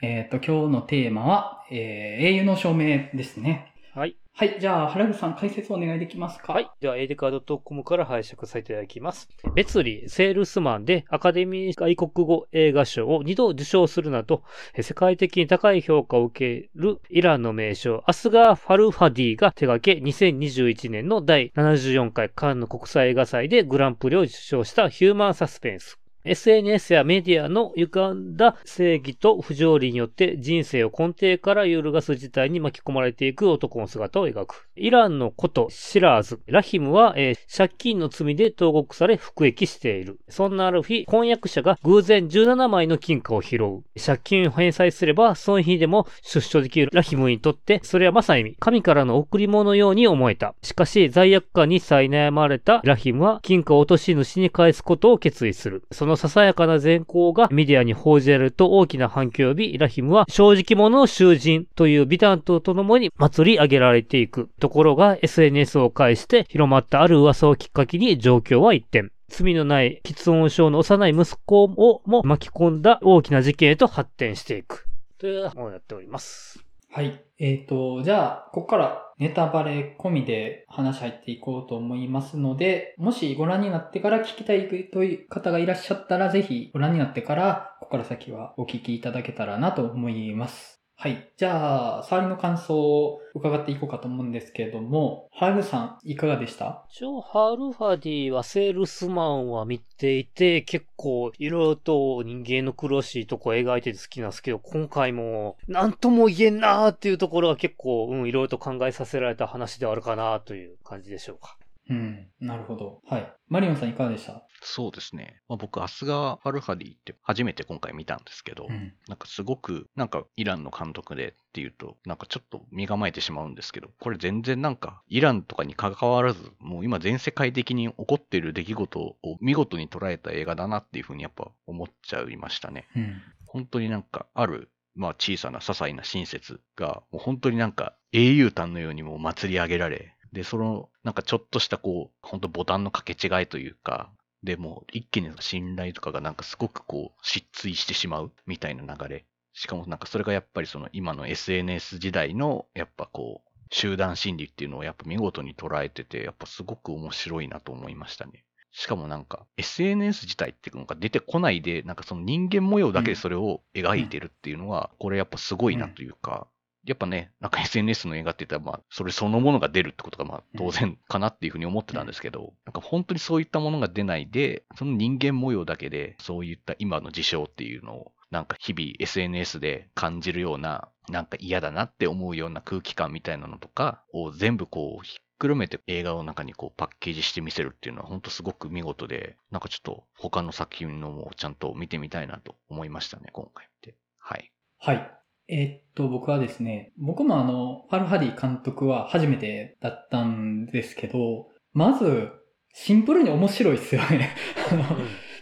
えっ、と、今日のテーマは、えー、英雄の証明ですね。はい。はい。じゃあ、原口さん解説お願いできますか？はい。では、エイデカー .com から拝借させていただきます。別リセールスマンでアカデミー外国語映画賞を2度受賞するなど、え世界的に高い評価を受けるイランの名将、アスガー・ファルファディが手掛け、2021年の第74回カンヌ国際映画祭でグランプリを受賞したヒューマンサスペンス。SNS やメディアの歪んだ正義と不条理によって人生を根底から揺るがす事態に巻き込まれていく男の姿を描く。イランの古都シラーズ、ラヒムは、えー借金の罪で投獄され服役している。そんなある日、婚約者が偶然17枚の金貨を拾う。借金を返済すれば、その日でも出所できるラヒムにとって、それはまさに神からの贈り物のように思えた。しかし、罪悪感に苛まれたラヒムは、金貨を落とし主に返すことを決意する。そのささやかな善行がメディアに報じられると大きな反響を呼び、ラヒムは正直者の囚人という美談とともに祭り上げられていく。ところが SNS を介して広まったある噂をきっかけに状況は一転。罪のない喫音症の幼い息子をも巻き込んだ大きな事件へと発展していく。というものをやっております。はい。えっ、と、じゃあ、ここからネタバレ込みで話入っていこうと思いますので、もしご覧になってから聞きたいという方がいらっしゃったら、ぜひご覧になってから、ここから先はお聞きいただけたらなと思います。はい。じゃあ、触りの感想を伺っていこうかと思うんですけれども、ハルさん、いかがでした？一応、ハルファディはセールスマンは見ていて、結構いろいろと人間の苦しいとこ描いてて好きなんですけど、今回も何とも言えんなーっていうところが結構、うん、いろいろと考えさせられた話ではあるかなという感じでしょうか。うん。なるほど。はい。マリオンさんいかがでした？そうですね。まあ、僕、アスガー・ファルハディって初めて今回見たんですけど、うん。なんかすごく、なんかイランの監督でっていうと、なんかちょっと身構えてしまうんですけど、これ全然なんか、イランとかに関わらず、もう今全世界的に起こっている出来事を見事に捉えた映画だなっていうふうにやっぱ思っちゃいましたね。うん。本当になんかある、まあ小さな些細な親切が、もう本当になんか英雄譚のようにもう祭り上げられ、で、その、なんかちょっとしたこう、本当ボタンの掛け違いというか、でも一気に信頼とかがなんかすごくこう、失墜してしまうみたいな流れ。しかもなんかそれがやっぱりその今の SNS 時代のやっぱこう、集団心理っていうのをやっぱ見事に捉えてて、やっぱすごく面白いなと思いましたね。しかもなんか SNS 自体っていうのが出てこないで、なんかその人間模様だけでそれを描いてるっていうのは、これやっぱすごいなというか、やっぱね、なんか SNS の映画って言ったら、まあ、それそのものが出るってことが、まあ、当然かなっていうふうに思ってたんですけど、なんか本当にそういったものが出ないで、その人間模様だけで、そういった今の事象っていうのを、なんか日々 SNS で感じるような、なんか嫌だなって思うような空気感みたいなのとかを全部こう、ひっくるめて映画の中にこうパッケージして見せるっていうのは本当すごく見事で、なんかちょっと他の作品のもちゃんと見てみたいなと思いましたね、今回見て。はい。はい。えーっと、僕はですね、僕もあの、ファルハディ監督は初めてだったんですけど、まず、シンプルに面白いっすよね。あの、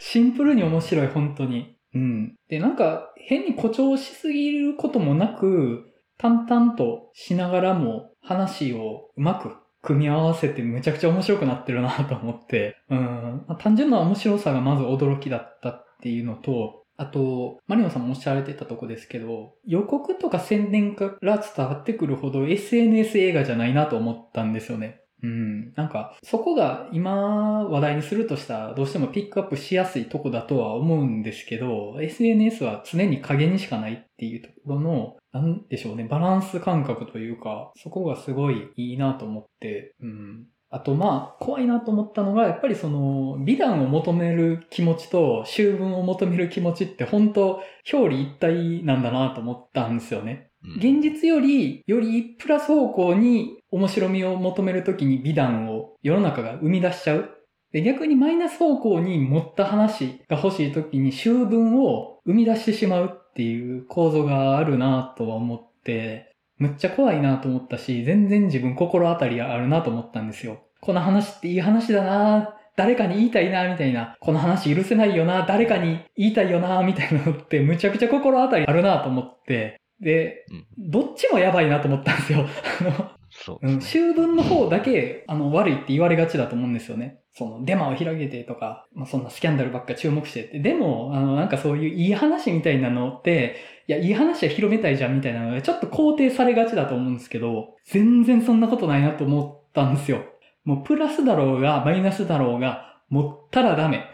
シンプルに面白い、本当に。うん。で、なんか、変に誇張しすぎることもなく、淡々としながらも話をうまく組み合わせてめちゃくちゃ面白くなってるなと思って、うん。まあ単純な面白さがまず驚きだったっていうのと、あと、マリオさんもおっしゃられてたとこですけど、予告とか宣伝から伝わってくるほど SNS 映画じゃないなと思ったんですよね。うん。なんか、そこが今話題にするとしたらどうしてもピックアップしやすいとこだとは思うんですけど、SNS は常に影にしかないっていうところの、なんでしょうね、バランス感覚というか、そこがすごいいいなと思って、うん。あとまあ、怖いなと思ったのが、やっぱりその、美談を求める気持ちと、修文を求める気持ちって本当表裏一体なんだなと思ったんですよね。うん現実より、よりプラス方向に面白みを求めるときに美談を世の中が生み出しちゃう。で逆にマイナス方向に持った話が欲しいときに修文を生み出してしまうっていう構造があるなとは思って、むっちゃ怖いなと思ったし、全然自分心当たりあるなと思ったんですよ。この話っていい話だな誰かに言いたいなみたいな。この話許せないよな誰かに言いたいよなみたいなのってむちゃくちゃ心当たりあるなと思って。で、うんどっちもやばいなと思ったんですよ。あの、うん、そうね。修文の方だけ、あの、悪いって言われがちだと思うんですよね。その、デマを広げてとか、まあ、そんなスキャンダルばっか注目してって。でも、あの、なんかそういういい話みたいなのって、いや、いい話は広めたいじゃんみたいなので、ちょっと肯定されがちだと思うんですけど、全然そんなことないなと思ったんですよ。もう、プラスだろうが、マイナスだろうが、持ったらダメ。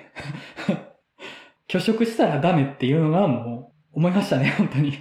拒食したらダメっていうのがもう、思いましたね、本当に。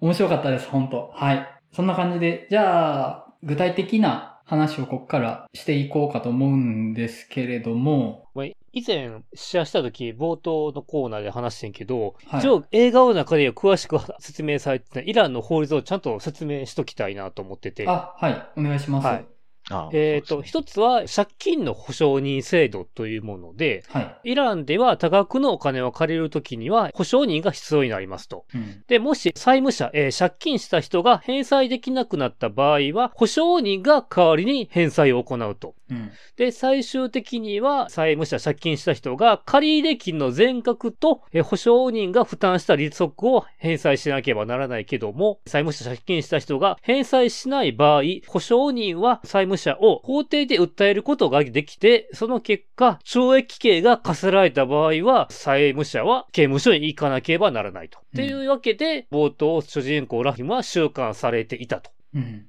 面白かったです、本当はい。そんな感じで、じゃあ、具体的な話をここからしていこうかと思うんですけれども、以前、シェアした時、冒頭のコーナーで話してんけど、はい一応映画の中で詳しく説明されてたイランの法律をちゃんと説明しときたいなと思ってて。あ、はい、お願いします。はいい。あえっ、と、一つは借金の保証人制度というもので、イランでは多額のお金を借りるときには保証人が必要になりますと。うん。で、もし債務者、えー借金した人が返済できなくなった場合は、保証人が代わりに返済を行うと。うん。で、最終的には債務者、借金した人が借入金の全額と、えー保証人が負担した利息を返済しなければならないけども、債務者、借金した人が返済しない場合、保証人は債務者を法廷で訴えることができて、その結果、懲役刑が課せられた場合は、債務者は刑務所に行かなければならないと。うんっていうわけで、冒頭、主人公ラヒムは収監されていたと。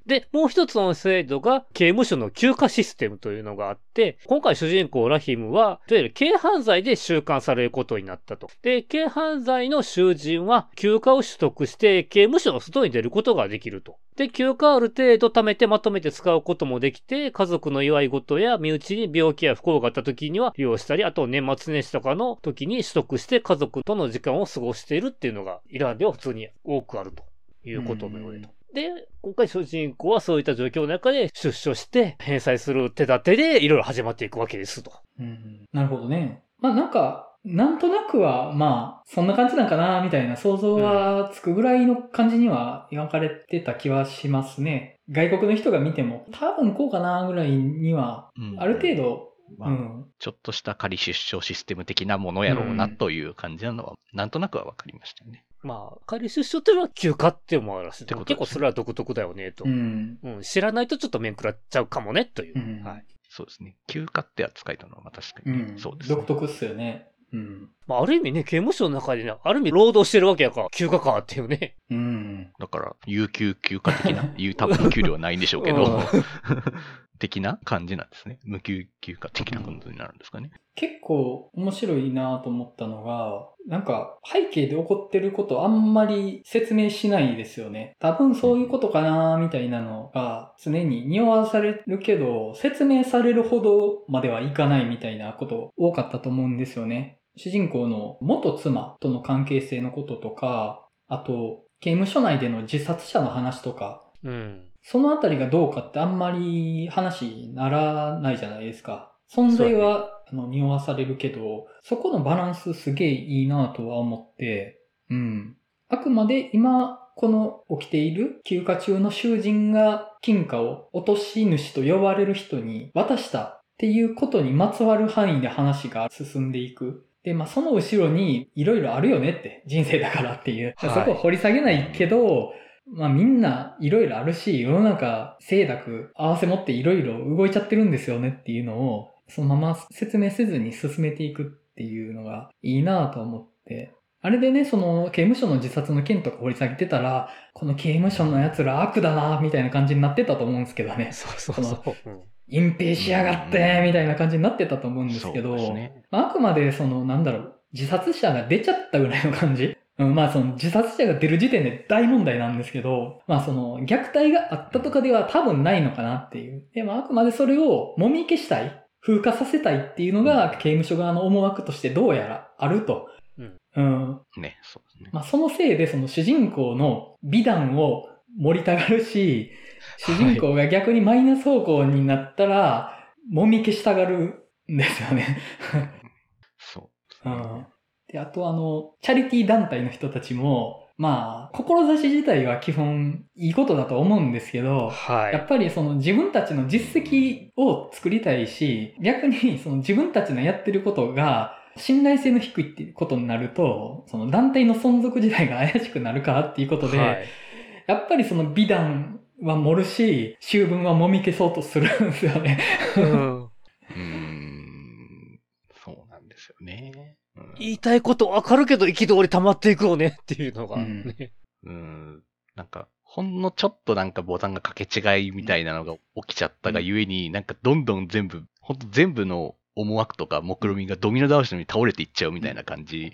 で、もう一つの制度が刑務所の休暇システムというのがあって、今回主人公ラヒムは、いわゆる軽犯罪で収監されることになったと。で、軽犯罪の囚人は休暇を取得して刑務所の外に出ることができると。で、休暇ある程度貯めてまとめて使うこともできて、家族の祝い事や身内に病気や不幸があった時には利用したり、あと年末年始とかの時に取得して家族との時間を過ごしているっていうのが、イランでは普通に多くあるということのようでと。で、今回主人公はそういった状況の中で出所して返済する手立てでいろいろ始まっていくわけですと。うん。なるほどね。まあなんか、なんとなくは、まあ、そんな感じなんかな、みたいな想像はつくぐらいの感じには描かれてた気はしますね。外国の人が見ても、多分こうかな、ぐらいには、うんある程度、まあうん。ちょっとした仮出所システム的なものやろうなという感じなのは、なんとなくは分かりましたね。まあ、仮出所っていうのは休暇って思うらしい。ってことですね結構それは独特だよね、と。ううんん。知らないとちょっと面食らっちゃうかもね、という。うんはい。そうですね。休暇って扱いたのはまあ確かに、うん。そうですね独。特っすよね。うん。まあ、ある意味ね、刑務所の中でね、ある意味労働してるわけやから、休暇かっていうね。うん。だから、有給休暇的な、いう多分給料はないんでしょうけど、的な感じなんですね。無給休暇的なことになるんですかね。結構面白いなと思ったのが、なんか背景で起こってることあんまり説明しないですよね。多分そういうことかなみたいなのが常に匂わされるけど、説明されるほどまではいかないみたいなこと多かったと思うんですよね。主人公の元妻との関係性のこととか、あと刑務所内での自殺者の話とか、うん。そのあたりがどうかってあんまり話にならないじゃないですか。存在は、あの匂わされるけど、そこのバランスすげえいいなとは思って、うん。あくまで今、この起きている休暇中の囚人が金貨を落とし主と呼ばれる人に渡したっていうことにまつわる範囲で話が進んでいく。で、まあ、その後ろにいろいろあるよねって、人生だからっていう。はいそこを掘り下げないけど、まあみんないろいろあるし、世の中、清濁合わせ持っていろいろ動いちゃってるんですよねっていうのを、そのまま説明せずに進めていくっていうのがいいなと思って。あれでね、その刑務所の自殺の件とか掘り下げてたら、この刑務所の奴ら悪だなみたいな感じになってたと思うんですけどね。そうそうそう。うん隠蔽しやがってみたいな感じになってたと思うんですけど、ねまああくまでその、なんだろう、自殺者が出ちゃったぐらいの感じ。うん、まあその自殺者が出る時点で大問題なんですけど、まあその虐待があったとかでは多分ないのかなっていう。でもあくまでそれをもみ消したい、風化させたいっていうのが刑務所側の思惑としてどうやらあると。うん。うん。ね、そうですね。まあそのせいでその主人公の美談を盛りたがるし、主人公が逆にマイナス方向になったら、もみ消したがるんですよね。そう。うんで、あとあの、チャリティー団体の人たちも、まあ、志自体は基本いいことだと思うんですけど、はい。やっぱりその自分たちの実績を作りたいし、逆にその自分たちのやってることが信頼性の低いっていうことになると、その団体の存続自体が怪しくなるからっていうことで、はいやっぱりその美談は盛るし、秋分は揉み消そうとするんですよね。うんうーん。そうなんですよね。うん言いたいことわかるけど憤り溜まっていくよねっていうのがね。うん。なんか、ほんのちょっとなんかボタンが掛け違いみたいなのが起きちゃったがゆえに、なんかどんどん全部、ほんと全部の思惑とか目論みがドミノ倒しのように倒れていっちゃうみたいな感じ。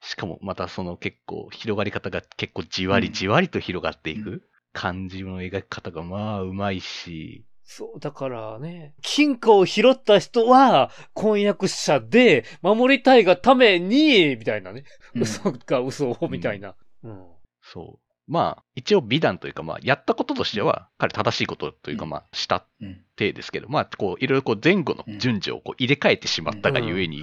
しかもまたその結構広がり方が結構じわりじわりと広がっていく感じの描き方がまあうまいし、そう、だからね、金貨を拾った人は婚約者で守りたいがために、みたいなね。うん。嘘が嘘を、みたいな。うん。そう。まあ、一応美談というか、まあ、やったこととしては、彼正しいことというか、うん。まあ、したうん。体ですけど、まあ、こう、いろいろこう前後の順序をこう入れ替えてしまったがゆえに、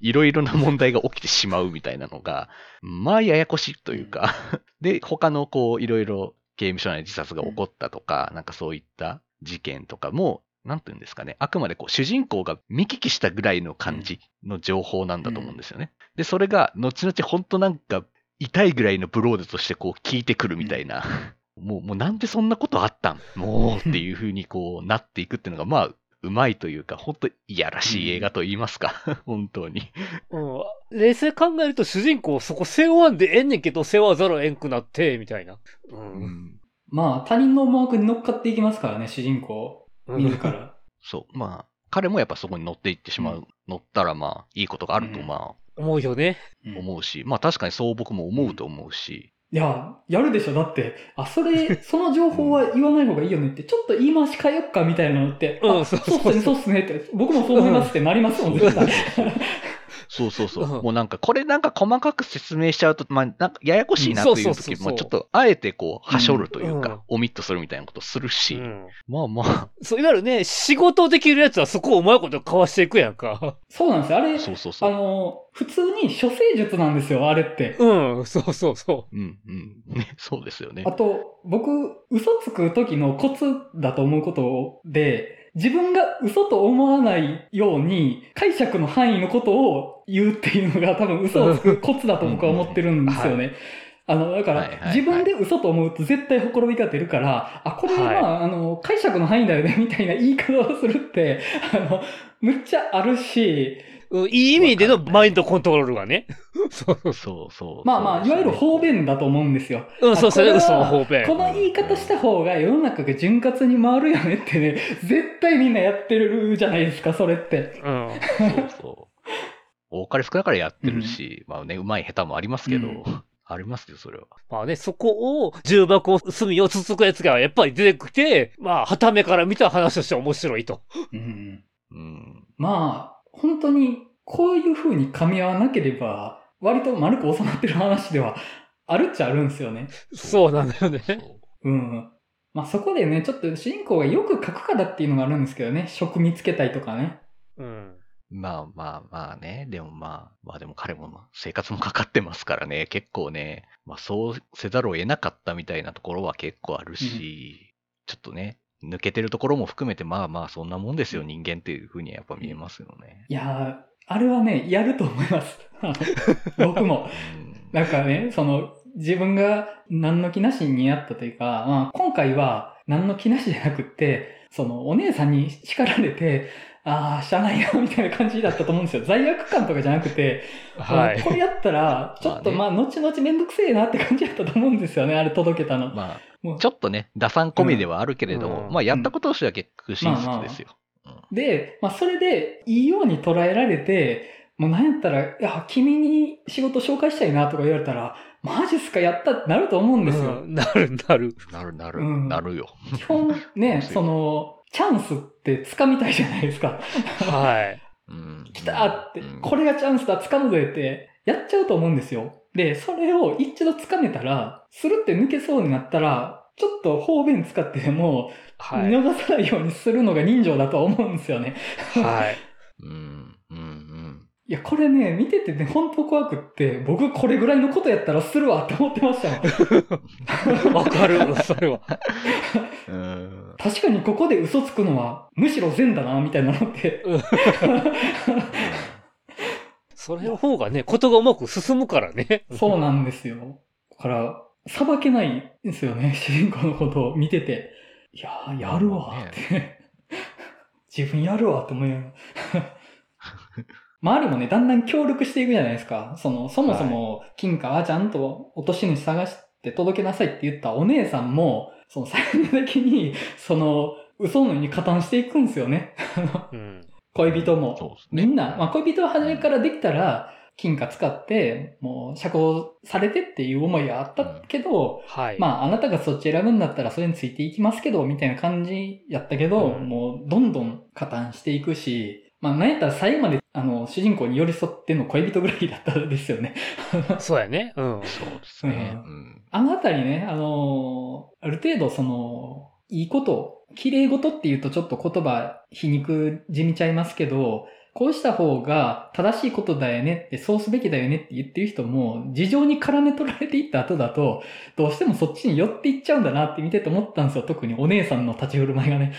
いろいろな問題が起きてしまうみたいなのが、まあ、ややこしいというか、で、他のこう、いろいろ刑務所内で自殺が起こったとか、なんかそういった事件とかも、なんていうんですかね、あくまでこう、主人公が見聞きしたぐらいの感じの情報なんだと思うんですよね。で、それが、後々本当なんか、痛いぐらいのブロードとしてこう聞いてくるみたいな、もう、もうなんでそんなことあったん？もうっていう風にこうなっていくっていうのが、まあ、うまいというか、本当いやらしい映画と言いますか、本当に。うん。冷静に考えると主人公そこ背負わんでええねんけど背負わざるをえんくなって、みたいな。う。うんんまあ、他人の思惑に乗っかっていきますからね、主人公。自ら。そう、まあ、彼もやっぱそこに乗っていってしまう、うん乗ったらまあ、いいことがあると、うんま思うよね。思うし、まあ確かにそう僕も思うと思うし、いや、やるでしょ。だって、あ、それ、その情報は言わない方がいいよねって、ちょっと言い回し変えよっかみたいなのって、あうんそうそうそうっすね、そうっすねって、僕もそう思いますってなりますもん、絶対。そうそうそう。うんもうなんか、これなんか細かく説明しちゃうと、まあ、なんかややこしいなという時も、ちょっとあえてこう、はしょるといううんか、オミットするみたいなことするし、うん。まあまあ、そう、いわゆるね、仕事できるやつはそこをうまいことかわしていくやんか。そうなんですよ。あれ、そうそうそう。あの、普通に処世術なんですよ、あれって。うん、そうそうそうんうん。ね、そうですよねあ。と、僕、嘘つく時のコツだと思うことで、自分が嘘と思わないように、解釈の範囲のことを言うっていうのが多分嘘をつくコツだと僕は思ってるんですよね。あの、だから、自分で嘘と思うと絶対ほころびが出るから、あ、これは、はいあの、解釈の範囲だよね、みたいな言い方をするって、あの、むっちゃあるし、いい意味でのマインドコントロールがね。そうそうそうそう。まあまあ、いわゆる方便だと思うんですよ。うん、そうそう、これは嘘の方便。この言い方した方が世の中が潤滑に回るよねってね、絶対みんなやってるじゃないですか、それって。うん。そうそう。多かれ少なかれやってるし、まあね、うまい下手もありますけど、うんありますよ、それは。まあね、そこを、重箱を隅をつつくやつがやっぱり出てきて、まあ、はためから見た話として面白いと。うん、うん。まあ、本当にこういう風に噛み合わなければ、割と丸く収まってる話ではあるっちゃあるんですよね。そうなんだよね。そううん。まあそこでね、ちょっと主人公がよく書くかだっていうのがあるんですけどね、職見つけたいとかね。うん。まあまあまあね、でもまあ、まあでも彼もまあ生活もかかってますからね、結構ね、まあそうせざるを得なかったみたいなところは結構あるし、ちょっとね、抜けてるところも含めてまあまあそんなもんですよ、人間っていうふうにはやっぱ見えますよね。いやー、あれはね、やると思います。僕も。うんなんかね、その、自分が何の気なしにやったというか、まあ、今回は何の気なしじゃなくって、その、お姉さんに叱られて、ああ、しゃあないよ、みたいな感じだったと思うんですよ。罪悪感とかじゃなくて、はいこ。れやったら、ちょっとままあ、後々めんどくせえなって感じだったと思うんですよね、あれ届けたの。まあ、ちょっとね、打算込みではあるけれども、うんまあやったこととしては結局真実ですよ。で、まあ、それで、いいように捉えられて、もうなんやったら、いや、君に仕事紹介したいなとか言われたら、マジっすか、やったってなると思うんですよ。うんなるなる。なるなる、うんなるよ。基本ね、その、チャンスって掴みたいじゃないですか。はい。うん来たってうん、これがチャンスだ、掴むぜって、やっちゃうと思うんですよ。で、それを一度掴めたら、スルって抜けそうになったら、ちょっと方便使ってでも、はい。逃さないようにするのが人情だとは思うんですよね。はい。うん、うん、うん。いや、これね、見ててね、本当怖くって、僕これぐらいのことやったらするわって思ってました。わかる、それは。うん確かにここで嘘つくのは、むしろ善だな、みたいなのって。それの方がね、ことがうまく進むからね。そうなんですよ。だから、裁けないんですよね、主人公のことを見てて。いやー、やるわって。自分やるわって思いながら。周りもね、だんだん協力していくじゃないですか。その、そもそも、金貨はちゃんと落とし主探して届けなさいって言ったお姉さんも、その最終的に、その、嘘のように加担していくんですよね。うん。恋人も。ね。みんな、まあ、恋人は初めからできたら、金貨使って、もう、釈放されてっていう思いがあったけど、はい。まあ、あなたがそっち選ぶんだったらそれについていきますけど、みたいな感じやったけど、うんもう、どんどん加担していくし、まあ、なんやったら最後まで、あの、主人公に寄り添っての恋人ぐらいだったですよね。そうやね。うん。そうですね。ううん。あのあたりね、あのある程度その、いいこと、綺麗事って言うとちょっと言葉皮肉じみちゃいますけど、こうした方が正しいことだよねって、そうすべきだよねって言ってる人も、事情に絡め取られていった後だと、どうしてもそっちに寄っていっちゃうんだなって見てて思ったんですよ。特にお姉さんの立ち振る舞いがね。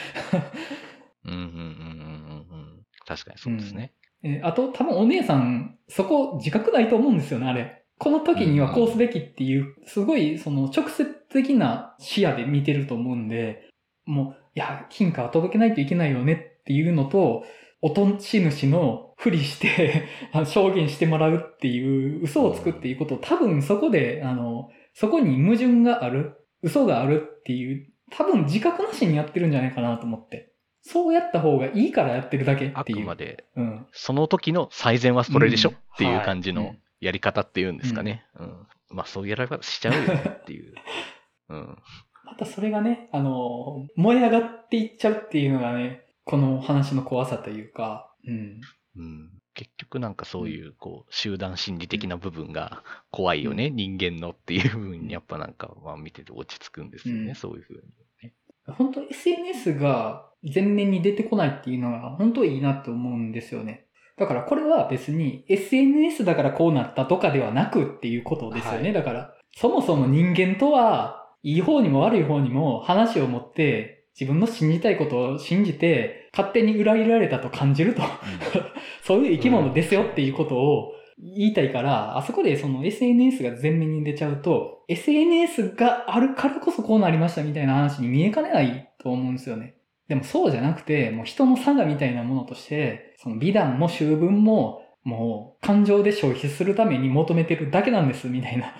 うんうんうんうんうんうん。確かにそうですね。えーあと、多分お姉さん、そこ自覚ないと思うんですよね、あれ。この時にはこうすべきっていう、すごい、その直接的な視野で見てると思うんで、もう、いや、金貨は届けないといけないよねっていうのと、落とし主のふりして、証言してもらうっていう、嘘をつくっていうことを多分そこで、あの、そこに矛盾がある、嘘があるっていう、多分自覚なしにやってるんじゃないかなと思って。そうやった方がいいからやってるだけあっていう。くまで、うん。その時の最善はそれでしょ、うんっていう感じのはいやり方っていうんですかね。うん。まあそういうやり方しちゃうよねっていう。うん。またそれがね、あの、燃え上がっていっちゃうっていうのがね、この話の怖さというか、うん。うん、結局なんかそういう、こう、集団心理的な部分が怖いよね、人間のっていう部分にやっぱなんか、まあ見てて落ち着くんですよね、うんそういうふうに。本当 SNS が前面に出てこないっていうのが本当いいなって思うんですよね。だからこれは別に SNS だからこうなったとかではなくっていうことですよね。はいだから、そもそも人間とは、いい方にも悪い方にも話を持って、自分の信じたいことを信じて、勝手に裏切られたと感じると。そういう生き物ですよっていうことを言いたいから、あそこでその SNS が前面に出ちゃうと、SNS があるからこそこうなりましたみたいな話に見えかねないと思うんですよね。でもそうじゃなくて、もう人の差がみたいなものとして、その美談も修文も、もう感情で消費するために求めてるだけなんですみたいな。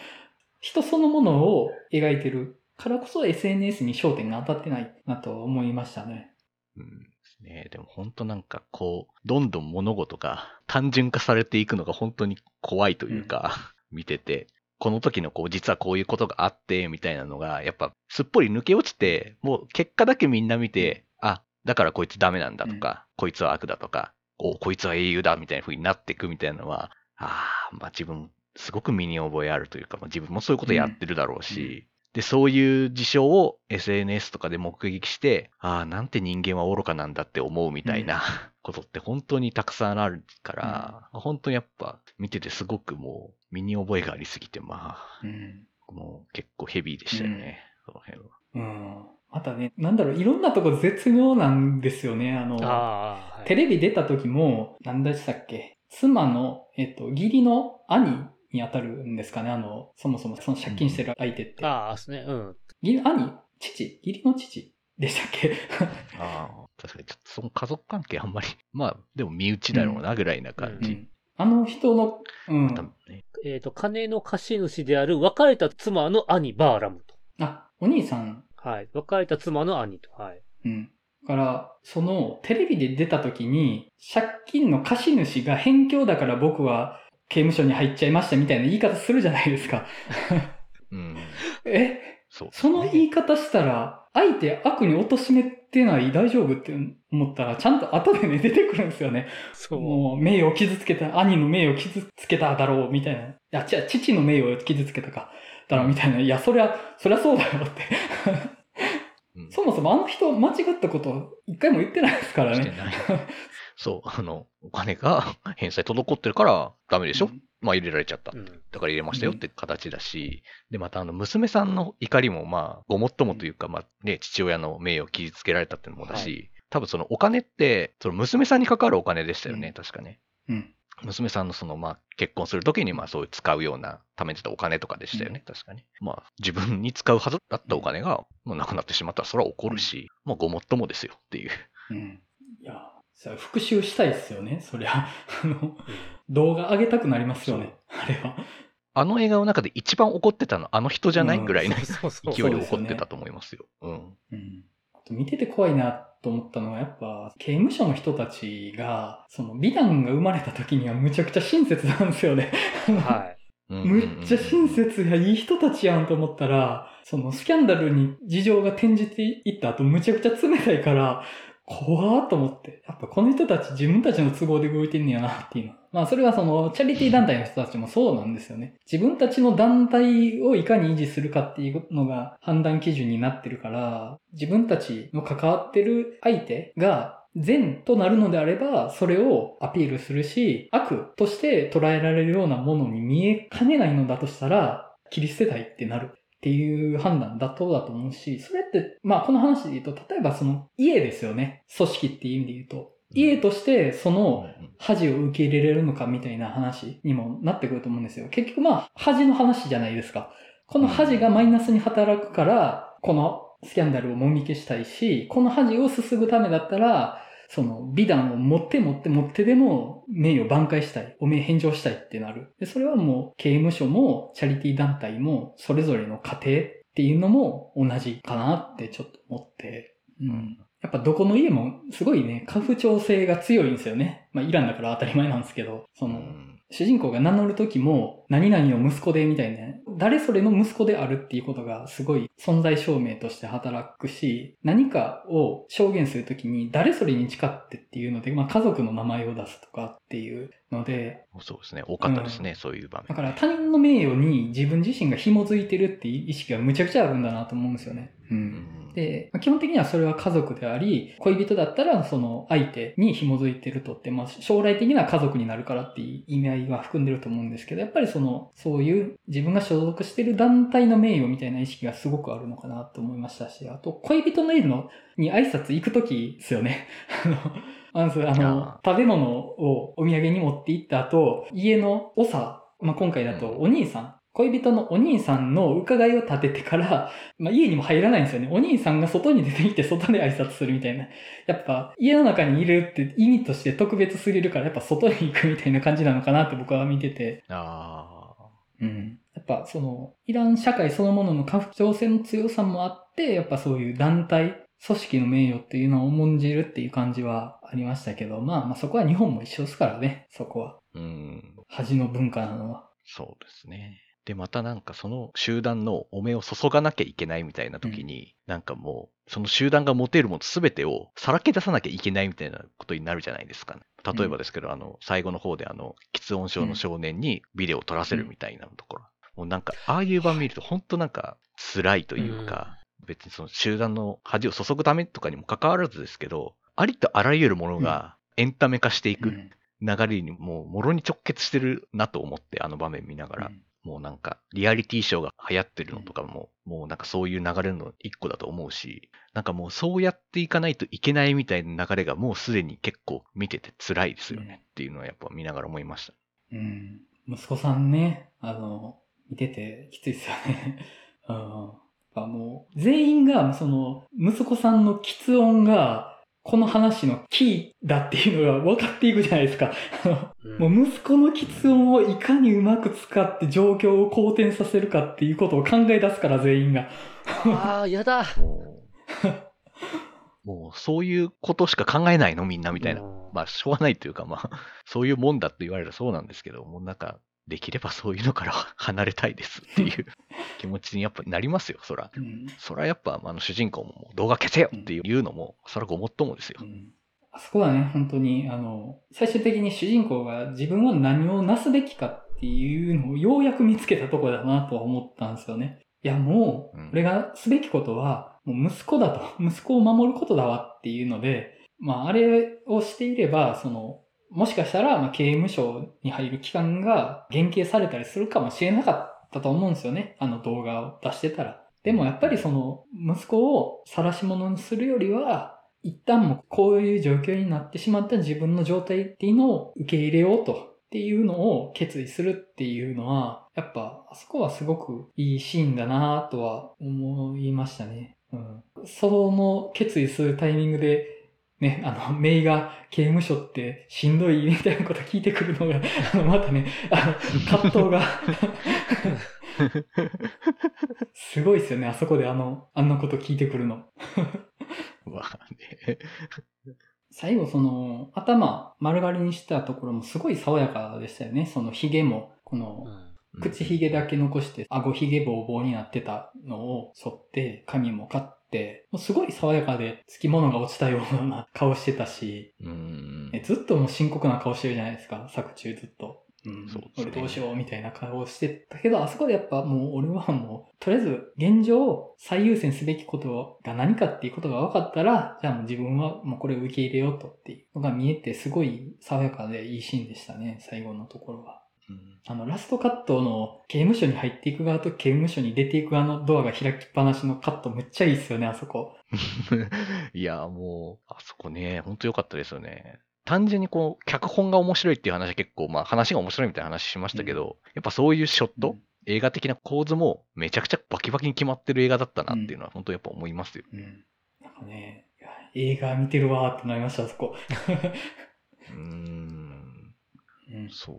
人そのものを描いてるからこそ SNS に焦点が当たってないなと思いましたね。うんね。でも本当なんかこう、どんどん物事が単純化されていくのが本当に怖いというか、見てて、この時のこう、実はこういうことがあって、みたいなのが、やっぱすっぽり抜け落ちて、もう結果だけみんな見て、あ、だからこいつダメなんだとか、こいつは悪だとか、お、こいつは英雄だみたいな風になっていくみたいなのは、ああ、まあ自分、すごく身に覚えあるというか、まあ、自分もそういうことやってるだろうし、うんうんで、そういう事象を SNS とかで目撃して、ああ、なんて人間は愚かなんだって思うみたいなことって本当にたくさんあるから、本当にやっぱ見ててすごくもう身に覚えがありすぎて、まうん。あ、もう結構ヘビーでしたよね、その辺は。うん。またね、なんだろう、いろんなとこ絶妙なんですよね。あの、ああ、はいテレビ出た時も、なんでしたっけ？妻の、えっと、義理の兄に当たるんですかねあの、そもそもその借金してる相手って。ああ、ですね。うん。義兄？父？義理の父でしたっけ？ああ、確かにちょっとその家族関係あんまり、まあ、でも身内だろうなぐらいな感じ。うん。あの人の、うん。多分ねえっ、と、金の貸主である別れた妻の兄、バーラムと。あ、お兄さん。はい。別れた妻の兄と。はい。うん。だから、その、テレビで出た時に、借金の貸主が偏境だから僕は刑務所に入っちゃいましたみたいな言い方するじゃないですか。うん。え？そう、その言い方したら、相手悪に貶めてない大丈夫って思ったら、ちゃんと後でね、出てくるんですよね。そう。もう、名誉を傷つけた、兄の名誉を傷つけただろう、みたいな。いや、違う、父の名誉を傷つけたか、だろう、みたいな。いや、そりゃ、そりゃそうだよって。うんそもそもあの人、間違ったこと、一回も言ってないですからね。そう、あの、お金が 返済滞ってるからダメでしょ、うんまあ入れられちゃった。うん。だから入れましたよって形だし、で、またあの、娘さんの怒りもまあ、ごもっともというか、まあね、父親の名誉を傷つけられたっていうのもだし、は多分そのお金って、その娘さんにかかるお金でしたよね、うん確かね。うん。娘さんのその、まあ、結婚するときに、まあ、そういう使うような、貯めてたお金とかでしたよね、確かに。まあ、自分に使うはずだったお金が、まあ、なくなってしまったら、それは怒るし、まあ、ごもっともですよっていう。うん。いや、さ復習したいですよね、そりゃ。あの、動画上げたくなりますよね、あれは。あの映画の中で一番怒ってたの、あの人じゃない？ぐらいの勢いで怒ってたと思いますよ。うん。見てて怖いなと思ったのは、やっぱ、刑務所の人たちが、その、美談が生まれた時にはむちゃくちゃ親切なんですよね。はい。むっちゃ親切やいい人たちやんと思ったら、そのスキャンダルに事情が転じていった後むちゃくちゃ冷たいから、怖ーと思って。やっぱこの人たち自分たちの都合で動いてんねやなっていうの。まあそれはそのチャリティー団体の人たちもそうなんですよね。自分たちの団体をいかに維持するかっていうのが判断基準になってるから、自分たちの関わってる相手が善となるのであれば、それをアピールするし、悪として捉えられるようなものに見えかねないのだとしたら、切り捨てたいってなるっていう判断妥当だと思うし、それって、まあこの話で言うと、例えばその家ですよね。組織っていう意味で言うと。家としてその恥を受け入れれるのかみたいな話にもなってくると思うんですよ。結局まあ恥の話じゃないですか。この恥がマイナスに働くから、このスキャンダルをもみ消したいし、この恥をすすぐためだったら、その美談を持って持って持ってでも名誉挽回したい、お名返上したいってなる。で、それはもう刑務所もチャリティー団体もそれぞれの家庭っていうのも同じかなってちょっと思って。うん。やっぱどこの家もすごいね、家父長制が強いんですよね。まあイランだから当たり前なんですけど、その、主人公が名乗るときも、何々の息子でみたいな、誰それの息子であるっていうことがすごい存在証明として働くし、何かを証言するときに誰それに誓ってっていうので、まあ家族の名前を出すとかっていうので、そうですね。多かったですね、そういう場面。だから他人の名誉に自分自身が紐づいてるっていう意識がむちゃくちゃあるんだなと思うんですよね。う。うんんで、まあ基本的にはそれは家族であり、恋人だったらその相手に紐づいてるとって、まあ将来的な家族になるからっていう意味合いは含んでると思うんですけど、やっぱりその、そういう自分が所属してる団体の名誉みたいな意識がすごくあるのかなと思いましたし、あと恋人のいるのに挨拶行くときですよね。あの、あのあ、食べ物をお土産に持って行った後、家の長、まあ今回だとお兄さん、恋人のお兄さんの伺いを立ててから、まあ、家にも入らないんですよね。お兄さんが外に出てきて外で挨拶するみたいな。やっぱ家の中にいるって意味として特別すぎるからやっぱ外に行くみたいな感じなのかなって僕は見てて。ああ。うん。やっぱそのイラン社会そのものの家父長制の強さもあって、やっぱそういう団体、組織の名誉っていうのを重んじるっていう感じはありましたけど、まあまあそこは日本も一緒ですからね、そこは。うん。恥の文化なのは。そうですね。で、またなんかその集団のお目を注がなきゃいけないみたいな時に、なんかもう、その集団が持てるもの全てをさらけ出さなきゃいけないみたいなことになるじゃないですかね。例えばですけど、あの、最後の方であの、喫音症の少年にビデオを撮らせるみたいなところ。もうなんか、ああいう場見ると本当なんか辛いというか、別にその集団の恥を注ぐためとかにも関わらずですけど、ありとあらゆるものがエンタメ化していくうん流れにもう、もろに直結してるなと思って、あの場面見ながら。もうなんか、リアリティショーが流行ってるのとかも、もうなんかそういう流れの一個だと思うし、なんかもうそうやっていかないといけないみたいな流れがもうすでに結構見てて辛いですよねっていうのはやっぱ見ながら思いました。うん。息子さんね、あの、見ててきついですよね。うん。やっぱもう、全員が、その、息子さんの喫音が、この話のキーだっていうのが分かっていくじゃないですか。もう息子の喫音をいかにうまく使って状況を好転させるかっていうことを考え出すから、全員が。ああ、やだ。もう、そういうことしか考えないの？みんなみたいな。うんまあしょうがないというかまあ、そういうもんだって言われたらそうなんですけど、もうなんか、できればそういうのから 離れたいですっていう 気持ちにやっぱなりますよ、そら。うん。そらやっぱあの主人公も動画消せよっていうのも、そらごもっともですよう。んあそこはね、本当に、あの、最終的に主人公が自分は何をなすべきかっていうのをようやく見つけたところだなとは思ったんですよね。いや、もううん、俺がすべきことは、もう息子だと、息子を守ることだわっていうので、まあ、あれをしていれば、その、もしかしたら、まあ、刑務所に入る期間が減刑されたりするかもしれなかったと思うんですよね。あの動画を出してたら。でもやっぱりその、息子を晒し者にするよりは、一旦もうこういう状況になってしまった自分の状態っていうのを受け入れようとっていうのを決意するっていうのは、やっぱ、あそこはすごくいいシーンだなとは思いましたね。うん。その決意するタイミングで、ね、あの、メイが刑務所ってしんどいみたいなこと聞いてくるのが、あの、またね、あの、葛藤がすごいですよね、あそこであの、あんなこと聞いてくるの。まあね。最後その、頭丸刈りにしたところもすごい爽やかでしたよね。その髭も、この、口髭だけ残して、顎髭ボーボーになってたのを剃って、髪もカッて、もうすごい爽やかで、つきものが落ちたような顔してたし、うん。えずっともう深刻な顔してるじゃないですか、作中ずっと。うん、そうね俺どうしようみたいな顔してたけど、あそこでやっぱもう俺はもう、とりあえず現状最優先すべきことが何かっていうことが分かったら、じゃあもう自分はもうこれを受け入れようとっていうのが見えて、すごい爽やかでいいシーンでしたね、最後のところは。うんあの、ラストカットの刑務所に入っていく側と刑務所に出ていく側のドアが開きっぱなしのカットめっちゃいいっすよね、あそこ。いや、もう、あそこね、ほんと良かったですよね。単純にこう、脚本が面白いっていう話は結構、まあ話が面白いみたいな話しましたけど、やっぱそういうショット、うん映画的な構図もめちゃくちゃバキバキに決まってる映画だったなっていうのは本当やっぱ思いますよ。うん。なんかね、映画見てるわーってなりました、あそこ。うーん、うんそう。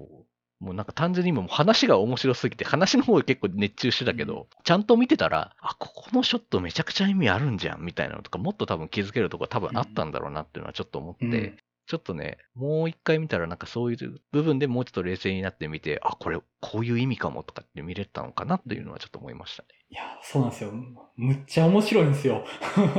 もうなんか単純に今もう話が面白すぎて、話の方結構熱中してたけど、ちゃんと見てたら、あ、ここのショットめちゃくちゃ意味あるんじゃんみたいなのとか、もっと多分気づけるとこ多分あったんだろうなっていうのはちょっと思って、うんちょっとね、もう一回見たらなんかそういう部分でもうちょっと冷静になってみて、あ、これこういう意味かもとかって見れたのかなっていうのはちょっと思いましたね。いや、そうなんですよ。むっちゃ面白いんですよ。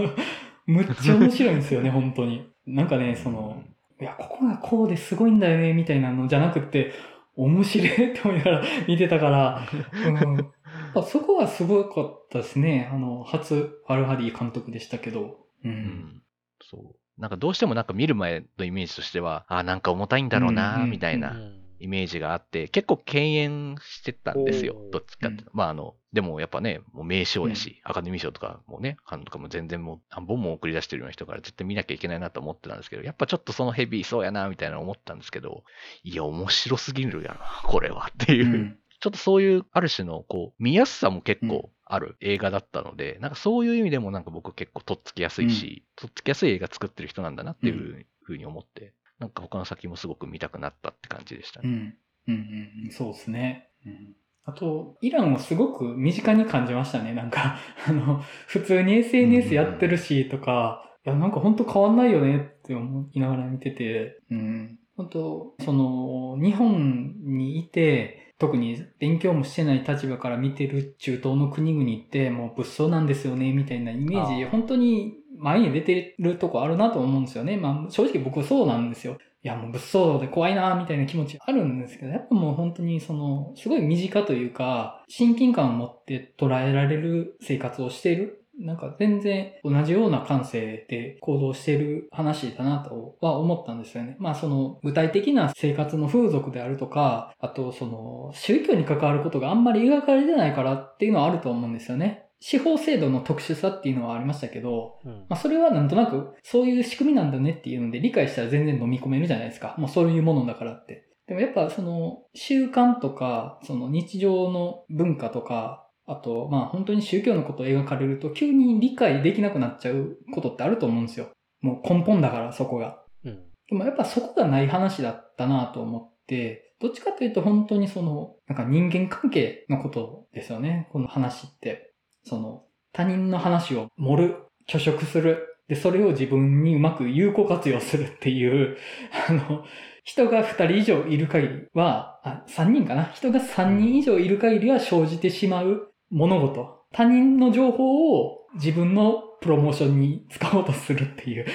むっちゃ面白いんですよね、本当に。なんかね、その、いや、ここがこうですごいんだよね、みたいなのじゃなくって、面白いって思いながら 見てたから、うん、あそこはすごかったですね。あの、初ファルハディ監督でしたけど。う。うんん。そう。なんかどうしてもなんか見る前のイメージとしては、あ、なんか重たいんだろうな、みたいな。うんイメージがあって、結構敬遠してたんですよ。どっちかっていうと。まああの、でもやっぱね、もう名賞やし、アカデミー賞とかもね、監督も全然もう何本も送り出してるような人から絶対見なきゃいけないなと思ってたんですけど、やっぱちょっとそのヘビーそうやな、みたいな思ったんですけど、いや、面白すぎるやな、これはっていうう。ん。ちょっとそういう、ある種の、こう、見やすさも結構ある映画だったので、なんかそういう意味でもなんか僕結構とっつきやすいし、とっつきやすい映画作ってる人なんだなっていうふうに思って、なんか他の先もすごく見たくなったって感じでしたね。うん。うんうんうん。そうですね。うん。あと、イランをすごく身近に感じましたね。なんか、あの、普通に SNS やってるしとか、いや、なんか本当変わんないよねって思いながら見てて、うん。本当その、日本にいて、特に勉強もしてない立場から見てる中東の国々ってもう物騒なんですよね、みたいなイメージ、本当に前に出てるとこあるなと思うんですよね。まあ正直僕そうなんですよ。いやもう物騒で怖いなみたいな気持ちあるんですけど、やっぱもう本当にその、すごい身近というか、親近感を持って捉えられる生活をしている。なんか全然同じような感性で行動している話だなとは思ったんですよね。まあその具体的な生活の風俗であるとか、あとその宗教に関わることがあんまり描かれてないからっていうのはあると思うんですよね。司法制度の特殊さっていうのはありましたけど、うんまあ、それはなんとなく、そういう仕組みなんだねっていうので理解したら全然飲み込めるじゃないですか。もうそういうものだからって。でもやっぱその習慣とか、その日常の文化とか、あとまあ本当に宗教のことを描かれると急に理解できなくなっちゃうことってあると思うんですよ。もう根本だからそこが。うんでもやっぱそこがない話だったなと思って、どっちかというと本当にその、なんか人間関係のことですよね。この話って。その、他人の話を盛る、拒食する。で、それを自分にうまく有効活用するっていう、あの、人が二人以上いる限りは、あ、三人かな？人が三人以上いる限りは生じてしまう物事。他人の情報を自分のプロモーションに使おうとするっていう、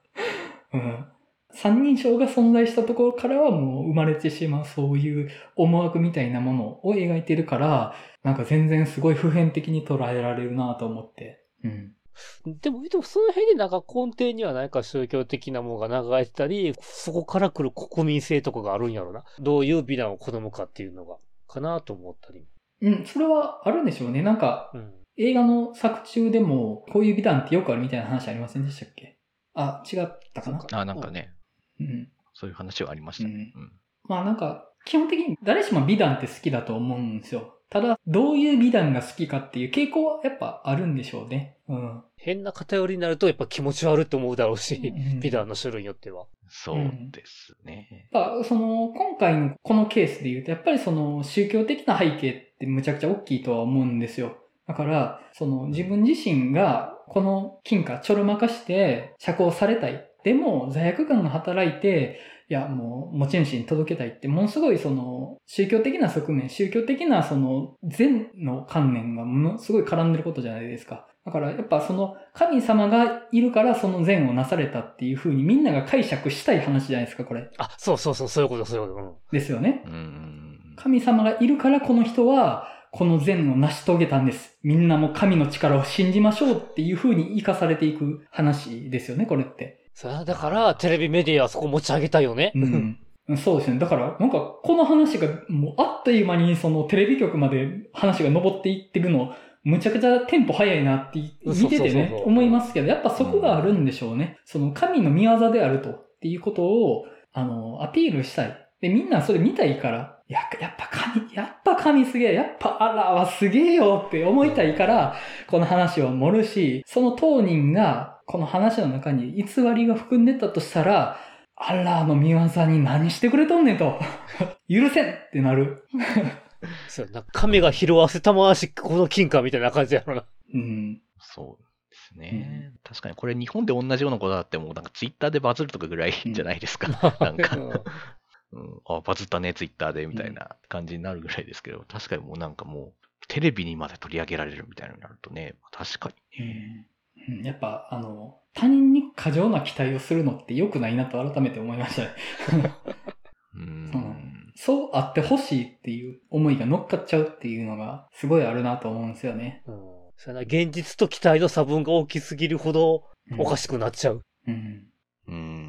うん。三人称が存在したところからはもう生まれてしまうそういう思惑みたいなものを描いてるから、なんか全然すごい普遍的に捉えられるなと思って。うん。でも、でもその辺でなんか根底には何か宗教的なものが流れてたり、そこから来る国民性とかがあるんやろな。どういう美談を好むかっていうのが、かなと思ったり。うん、それはあるんでしょうね。なんか、うん。映画の作中でも、こういう美談ってよくあるみたいな話ありませんでしたっけ？あ、違ったかな？あ、なんかね、うん。そういう話はありましたね。うんまあなんか、基本的に誰しも美談って好きだと思うんですよ。ただ、どういう美談が好きかっていう傾向はやっぱあるんでしょうね。うん。変な偏りになるとやっぱ気持ち悪いと思うだろうし、うん美談の種類によっては。そうですね。やっぱその、今回のこのケースで言うと、やっぱりその宗教的な背景ってむちゃくちゃ大きいとは思うんですよ。だから、その自分自身がこの金貨ちょろまかして釈放されたい。でも罪悪感が働いて、いや、もう持ち主に届けたいって、ものすごいその宗教的な側面、宗教的なその善の観念がものすごい絡んでることじゃないですか。だからやっぱその神様がいるからその善をなされたっていう風にみんなが解釈したい話じゃないですか、これ。あ、そうそうそう、そういうこと、そういうこと。うんですよね。うん。神様がいるからこの人はこの善を成し遂げたんです。みんなも神の力を信じましょうっていう風に生かされていく話ですよね、これって。それはだから、テレビメディアはそこ持ち上げたいよね。うん。そうですね。だから、なんか、この話が、もう、あっという間に、その、テレビ局まで話が上っていってるの、むちゃくちゃテンポ早いなって、見ててね思いますけど、やっぱそこがあるんでしょうね。その、神の見業であると、っていうことを、あの、アピールしたい。で、みんなそれ見たいから、や、やっぱ神、やっぱ神すげえ、やっぱアラはすげえよって思いたいから、この話を盛るし、その当人が、この話の中に偽りが含んでたとしたら、アッラーの見業に何してくれとんねんと。許せんってなる。そうやな神が拾わせたまわし、この金貨みたいな感じやろな。うん。そうですね。確かにこれ日本で同じようなことだってもうなんかツイッターでバズるとかぐらいじゃないですか。なんか、うんうん、あ、バズったね、ツイッターでみたいな感じになるぐらいですけど、確かにもうなんかもうテレビにまで取り上げられるみたいになるとね、確かにね。うんやっぱ、あの、他人に過剰な期待をするのって良くないなと改めて思いましたね。うんうんそうあってほしいっていう思いが乗っかっちゃうっていうのがすごいあるなと思うんですよね。うん。それな、現実と期待の差分が大きすぎるほどうんおかしくなっちゃう。うん。うん、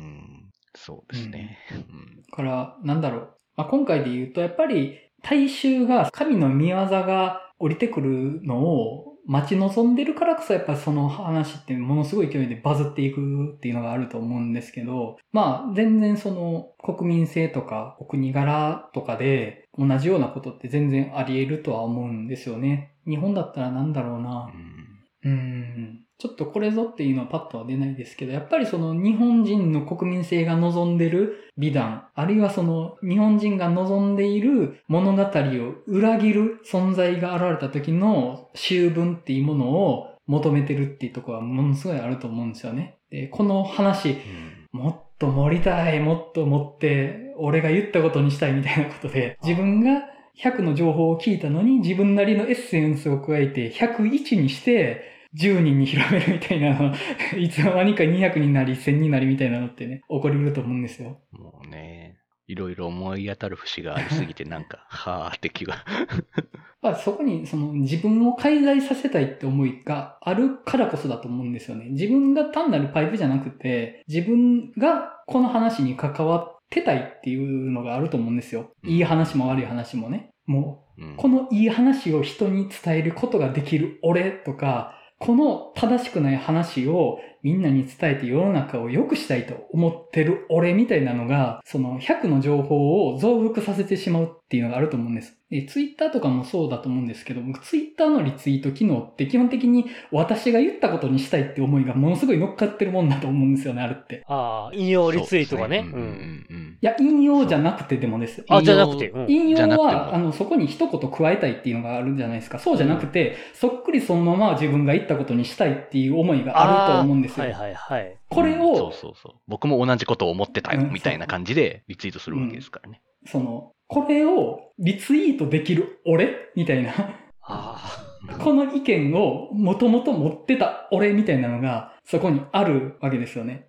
そうですね。うんだから、なんだろう。まあ、今回で言うと、やっぱり、大衆が神の見業が降りてくるのを待ち望んでるからこそ、やっぱその話ってものすごい勢いでバズっていくっていうのがあると思うんですけど、まあ、全然その国民性とかお国柄とかで同じようなことって全然あり得るとは思うんですよね。日本だったらなんだろうな。うんうーんちょっとこれぞっていうのはパッとは出ないですけど、やっぱりその日本人の国民性が望んでる美談、あるいはその日本人が望んでいる物語を裏切る存在が現れた時の修文っていうものを求めてるっていうところはものすごいあると思うんですよね。で、この話、うんもっと盛りたい、もっと盛って、俺が言ったことにしたいみたいなことで、自分が100の情報を聞いたのに自分なりのエッセンスを加えて101にして10人に広めるみたいなの、いつの間にか200になり1000になりみたいなのってね、起こりうると思うんですよ。もうね、いろいろ思い当たる節がありすぎて、なんか、はーって気が。まあそこにその自分を介在させたいって思いがあるからこそだと思うんですよね。自分が単なるパイプじゃなくて、自分がこの話に関わってたいっていうのがあると思うんですよ。いい話も悪い話もね。もうんう、このいい話を人に伝えることができる俺とか、この正しくない話をみんなに伝えて世の中を良くしたいと思ってる俺みたいなのが、その100の情報を増幅させてしまうっていうのがあると思うんです。で、ツイッターとかもそうだと思うんですけど、僕ツイッターのリツイート機能って基本的に私が言ったことにしたいって思いがものすごい乗っかってるもんだと思うんですよね、あれって。ああ、引用リツイートがね。うそうですうんんいや、引用じゃなくてでもです。あ、じゃなくて？うん引用は、もあの、そこに一言加えたいっていうのがあるんじゃないですか。そうじゃなくて、そっくりそのまま自分が言ったことにしたいっていう思いがあると思うんですよ。はいはいはい。これうんそうを、そうそう。僕も同じことを思ってたよ、うんみたいな感じでリツイートするわけですからね。その、これをリツイートできる俺みたいな、あこの意見をもともと持ってた俺みたいなのがそこにあるわけですよね。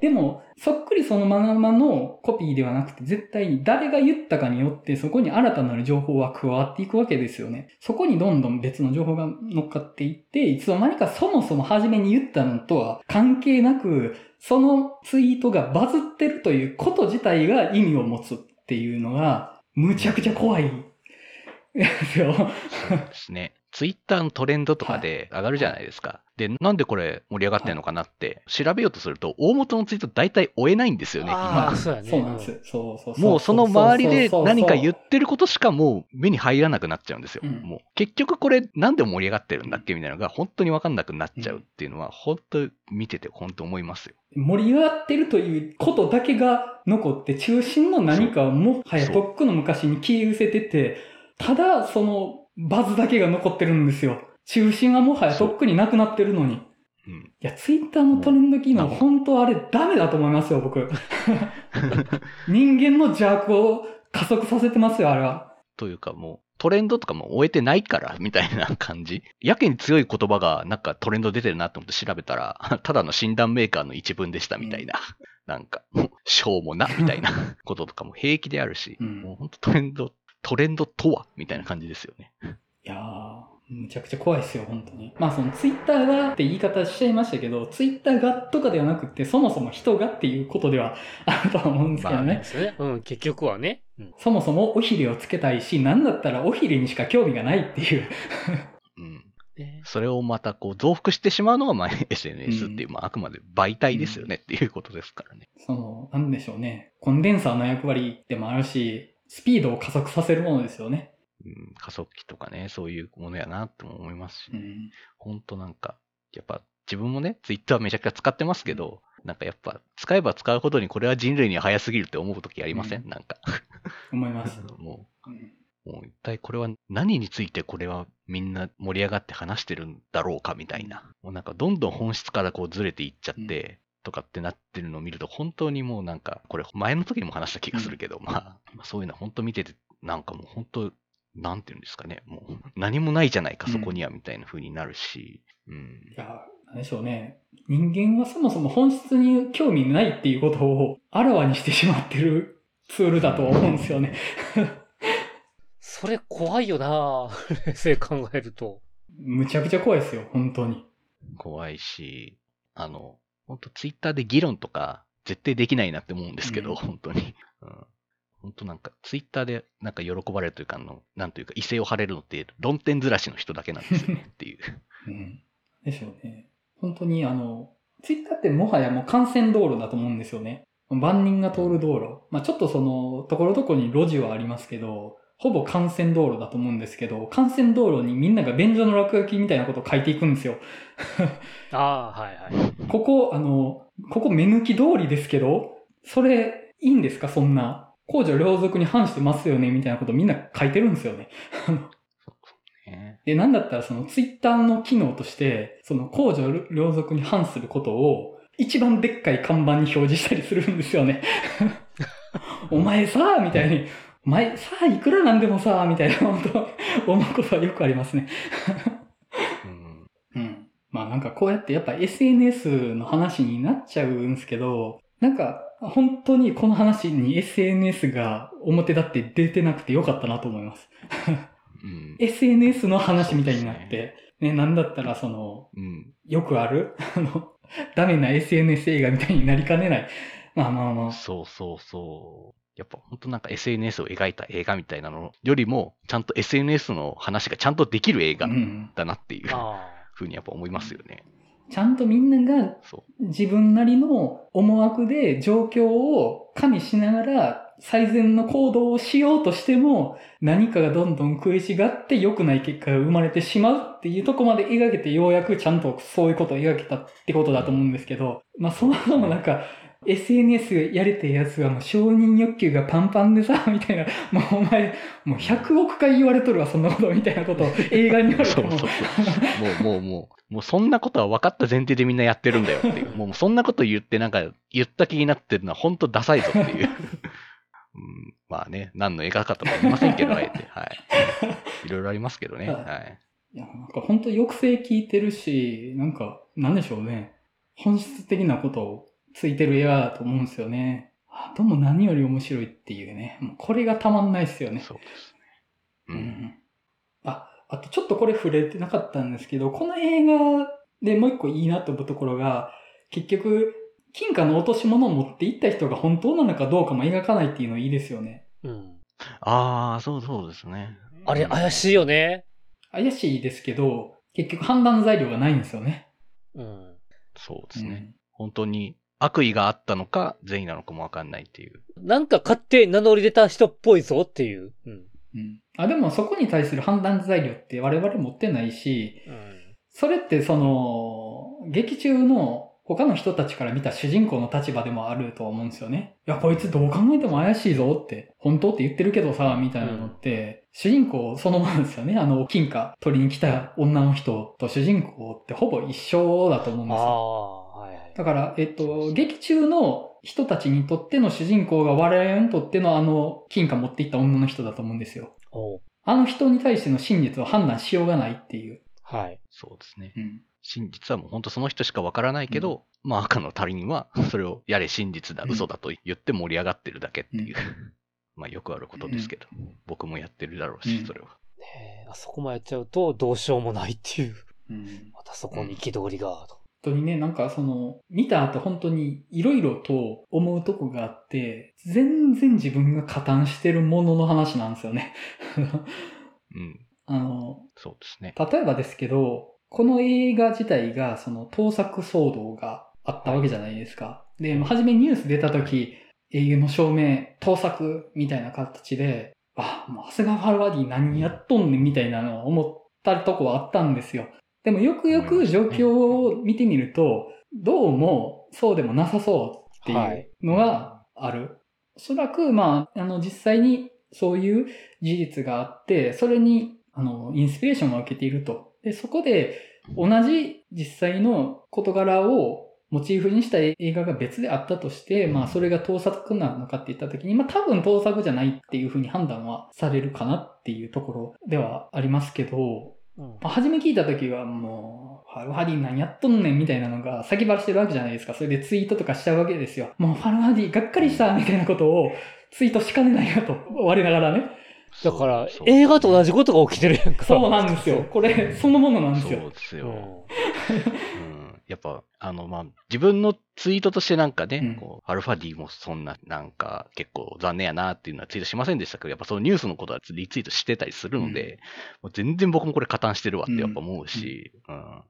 でも、そっくりそのままのコピーではなくて、絶対に誰が言ったかによって、そこに新たなる情報は加わっていくわけですよね。そこにどんどん別の情報が乗っかっていって、いつの間にかそもそも初めに言ったのとは関係なく、そのツイートがバズってるということ自体が意味を持つっていうのが、むちゃくちゃ怖い。ですよ。そうですね。ツイッターのトレンドとかで上がるじゃないですか。で、なんでこれ盛り上がってんのかなって調べようとすると、大元のツイート大体追えないんですよね、ああ、今。そうやね。そうなんです。そうそうそう。もうその周りで何か言っってることしかもう目に入らなくなっちゃうんですよ。うんもう結局これなんで盛り上がってるんだっけみたいなのが本当にわかんなくなっちゃうっていうのは、本当見てて本当思いますよ。盛り上がってるということだけが残って、中心の何かはもはやとっくの昔に消え失せてて、ただそのバズだけが残ってるんですよ。中心はもはやとっくになくなってるのに。うん。いや、ツイッターのトレンド機能、本当あれダメだと思いますよ、僕。人間の邪悪を加速させてますよ、あれは。というかもうトレンドとかも終えてないからみたいな感じ。やけに強い言葉がなんかトレンド出てるなと思って調べたら、ただの診断メーカーの一文でしたみたいな。なんか、もうしょうもな、みたいなこととかも平気であるし、うんもう本当トレンド、トレンドとは？みたいな感じですよね。いやー、むちゃくちゃ怖いですよ、本当に。まあ、そのツイッターがって言い方しちゃいましたけど、ツイッターがとかではなくて、そもそも人がっていうことではあるとは思うんですけどね。まあですね。うん、結局はね。うん。そもそもおひれをつけたいし、なんだったらおひれにしか興味がないっていう。うん。ねそれをまたこう増幅してしまうのがまあ SNS っていう、まああくまで媒体ですよねっていうことですからね。その、なんでしょうね。コンデンサーの役割でもあるし、スピードを加速させるものですよね。うん、加速器とかね、そういうものやなっても思いますし、うん。ほんとなんか、やっぱ自分もね、ツイッターめちゃくちゃ使ってますけど、なんかやっぱ使えば使うほどにこれは人類には早すぎるって思う時ありません、うんなんか。思います。もうんう、もう一体これは何についてこれはみんな盛り上がって話してるんだろうかみたいな。もうなんかどんどん本質からこうずれていっちゃって、とかってなってるのを見ると本当にもうなんか、これ前の時にも話した気がするけど、まあ、まあそういうの本当見てて、なんかもう本当、なんていうんですかね、もう何もないじゃないか、そこにはみたいな風になるし、うんい。や、なんでしょうね。人間はそもそも本質に興味ないっていうことをあらわにしてしまってるツールだとは思うんですよね。それ怖いよな冷静に考えると。むちゃくちゃ怖いですよ、本当に。怖いし、あの、本当ツイッターで議論とか絶対できないなって思うんですけど、うん本当に。うん本当なんか、ツイッターでなんか喜ばれるというか、あの、なんというか、威勢を張れるのって、論点ずらしの人だけなんですよねっていう。うん。でしょうね。本当にあの、ツイッターってもはやもう幹線道路だと思うんですよね。万人が通る道路。まあちょっとその、ところどころに路地はありますけど、ほぼ幹線道路だと思うんですけど、幹線道路にみんなが便所の落書きみたいなことを書いていくんですよ。ああ、はいはい。ここ、あの、ここ目抜き通りですけど、それ、いいんですか？そんな。公序良俗に反してますよねみたいなことみんな書いてるんですよね。ねで、なんだったらそのツイッターの機能として、その公序良俗に反することを、一番でっかい看板に表示したりするんですよね。お前さ、みたいに、お前さ、いくらなんでもさ、みたいな、本当思うことはよくありますね。うんうん。まあなんかこうやってやっぱ SNS の話になっちゃうんですけど、なんか本当にこの話に SNS が表立って出てなくてよかったなと思います。うん。SNS の話みたいになって、ね、なんだったらその、うん。よくあるあの、ダメな SNS 映画みたいになりかねない。まあまあまあ。そうそうそう。やっぱ本当なんか SNS を描いた映画みたいなのよりも、ちゃんと SNS の話がちゃんとできる映画うん。だなっていうあふうにやっぱ思いますよね。ちゃんとみんながそう。自分なりの思惑で状況を加味しながら最善の行動をしようとしても何かがどんどん食い違って良くない結果が生まれてしまうっていうとこまで描けてようやくちゃんとそういうことを描けたってことだと思うんですけど、まあそもそもなんか SNS やれてるやつはもう承認欲求がパンパンでさ、みたいな、もうお前、もう100億回言われとるわ、そんなことみたいなことを映画に言われてもそうそうそう。もう、もう、もう、もうそんなことは分かった前提でみんなやってるんだよっていう。もうそんなこと言ってなんか言った気になってるのは本当ダサいぞっていう。うん、まあね、何の映画かとか言いませんけど、あえて。はい。いろいろありますけどね。はいはい。いや、なんか本当抑制効いてるし、なんか、なんでしょうね。本質的なことをついてる映画だと思うんですよね。あとも何より面白いっていうね。もうこれがたまんないですよね。そうですね。ううん。ん。あ、あとちょっとこれ触れてなかったんですけど、この映画でもう一個いいなと思うところが、結局、金貨の落とし物を持っていった人が本当なのかどうかも描かないっていうのいいですよね。あ。うん。ああ、そうそうですね。あれ、怪しいよね。怪しいですけど、結局判断材料がないんですよね。うん。そうですね。本当に悪意があったのか、善意なのかもわかんないっていう。なんか勝手に名乗り出た人っぽいぞっていう。うん。うん。うん。あ、でもそこに対する判断材料って我々持ってないし、うん。それってその、劇中の他の人たちから見た主人公の立場でもあると思うんですよね。いや、こいつどう考えても怪しいぞって、本当って言ってるけどさ、みたいなのって、主人公そのものですよね。あの、金貨取りに来た女の人と主人公ってほぼ一緒だと思うんあですよ。だから、えっと、劇中の人たちにとっての主人公が我々にとってのあの、金貨持っていった女の人だと思うんですよ。あの人に対しての真実を判断しようがないっていう。はい。そうですね。うん。真実はもう本当その人しかわからないけど、まあ赤の他人はそれをやれ真実だ、うん嘘だと言って盛り上がってるだけっていう。まあよくあることですけど、僕もやってるだろうし、うんそれは。ねえあそこまでやっちゃうとどうしようもないっていう。うん。またそこに憤りが、と。本当にね、なんかその、見た後本当にいろいろと思うとこがあって、全然自分が加担してるものの話なんですよね。うん。あの、そうですね。例えばですけど、この映画自体がその盗作騒動があったわけじゃないですか。で、まあ初めニュース出た時、英雄の証明、盗作みたいな形で、あ、もう長谷川ファルワディ何やっとんねんみたいなのを思ったとこはあったんですよ。でもよくよく状況を見てみると、どうもそうでもなさそうっていうのがある。おそらく、まあ、あの、実際にそういう事実があって、それに、あの、インスピレーションを受けていると。で、そこで、同じ実際の事柄をモチーフにした映画が別であったとして、まあ、それが盗作なのかって言った時に、まあ、多分盗作じゃないっていうふうに判断はされるかなっていうところではありますけど、初め聞いた時はもう、ファルハディ何やっとんねんみたいなのが先張りしてるわけじゃないですか。それでツイートとかしちゃうわけですよ。もうファルハディがっかりしたみたいなことをツイートしかねないよと、我ながらね。だから映画と同じことが起きてるやんか。そうなんですよ。これ、そのものなんですよ。そうですよ。うん。うんやっぱ、あの、まあ、自分のツイートとしてなんかね、うんこう、アルファ D もそんな、なんか、結構残念やなっていうのはツイートしませんでしたけど、やっぱそのニュースのことはリツイートしてたりするので、もう全然僕もこれ加担してるわってやっぱ思うし、うん。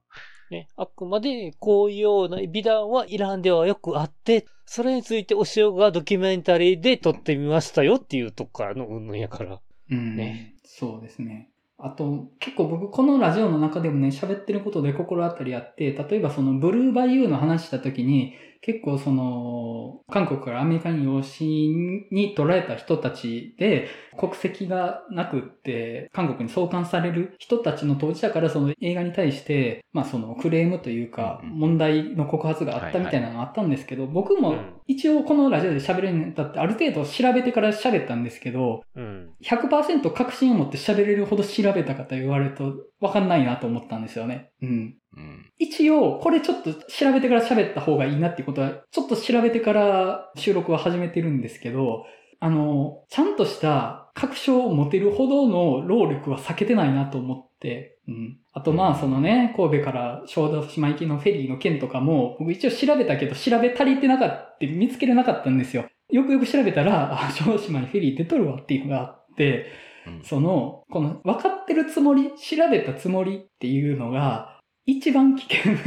ね、あくまでこういうような美談はイランではよくあって、それについてお塩がドキュメンタリーで撮ってみましたよっていうとこからの云々やから。うんねそうですね。あと、結構僕、このラジオの中でもね、喋ってることで心当たりあって、例えばそのブルーバイユーの話した時に、結構その、韓国からアメリカに養子に取られた人たちで、国籍がなくって、韓国に送還される人たちの当事者からその映画に対して、まあそのクレームというか、問題の告発があったみたいなのがあったんですけど、僕もうん一応このラジオで喋るにあたってある程度調べてから喋ったんですけど、うん。100%確信を持って喋れるほど調べたかと言われるとわかんないなと思ったんですよね。うん。うん。一応、これちょっと調べてから喋った方がいいなっていうことは、ちょっと調べてから収録は始めてるんですけど、あの、ちゃんとした確証を持てるほどの労力は避けてないなと思って、うん。あとまあそのね、神戸から小豆島行きのフェリーの件とかも、僕一応調べたけど調べ足りてなかった、見つけれなかったんですよ。よくよく調べたら、あ、小豆島にフェリー出とるわっていうのがあって、うんその、この分かってるつもり、調べたつもりっていうのが、一番危険な、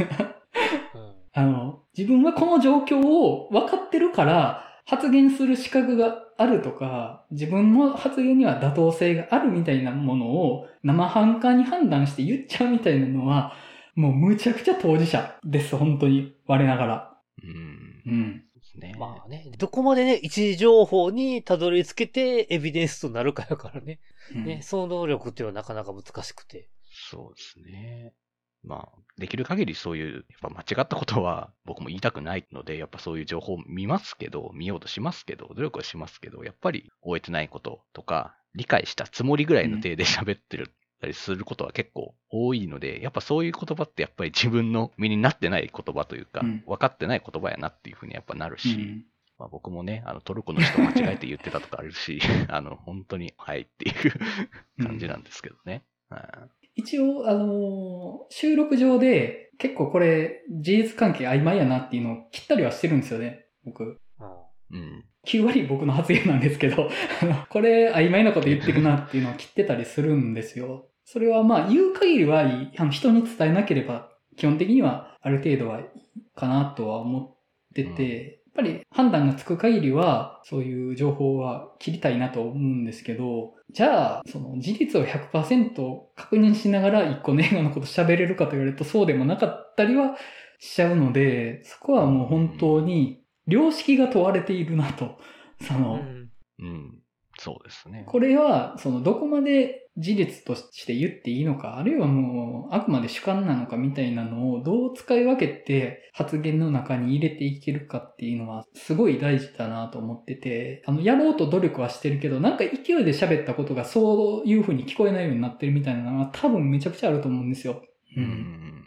うんあの、自分はこの状況を分かってるから、発言する資格があるとか、自分の発言には妥当性があるみたいなものを生半可に判断して言っちゃうみたいなのは、もうむちゃくちゃ当事者です、本当に。我ながら。うん。うん。ね。まあね、どこまでね、一時情報にたどり着けてエビデンスとなるかやからね。うんね、その能力っていうのはなかなか難しくて。そうですね。まあ、できる限りそういう、やっぱ間違ったことは 僕も言いたくないので、やっぱそういう情報を見ますけど、見ようとしますけど、努力はしますけど、やっぱり終えてないこととか、理解したつもりぐらいの体で喋ってるたりすることは結構多いので、やっぱそういう言葉ってやっぱり自分の身になってない言葉というか、うん。分かってない言葉やなっていうふうにやっぱなるし、うん。まあ、僕もね、あのトルコの人間違えて言ってたとかあるし、あの、本当に、はいっていう 感じなんですけどね。うん一応、あのー収録上で結構これ事実関係曖昧やなっていうのを切ったりはしてるんですよね、僕。うんうん。9割僕の発言なんですけど、これ曖昧なこと言ってるなっていうのを切ってたりするんですよ。それはまあ言う限りは。あの人に伝えなければ基本的にはある程度はいいかなとは思ってて、ぱり判断がつく限りはそういう情報は切りたいなと思うんですけど、じゃあその事実を100%確認しながら一個の映画のこと喋れるかと言われるとそうでもなかったりはしちゃうので、そこはもう本当に良識が問われているなと。その、うんうん。そうですね。これは、その、どこまで事実として言っていいのか、あるいはもう、あくまで主観なのかみたいなのをどう使い分けて発言の中に入れていけるかっていうのは、すごい大事だなと思ってて、あの、やろうと努力はしてるけど、なんか勢いで喋ったことがそういう風に聞こえないようになってるみたいなのは多分めちゃくちゃあると思うんですよ。う。うんん。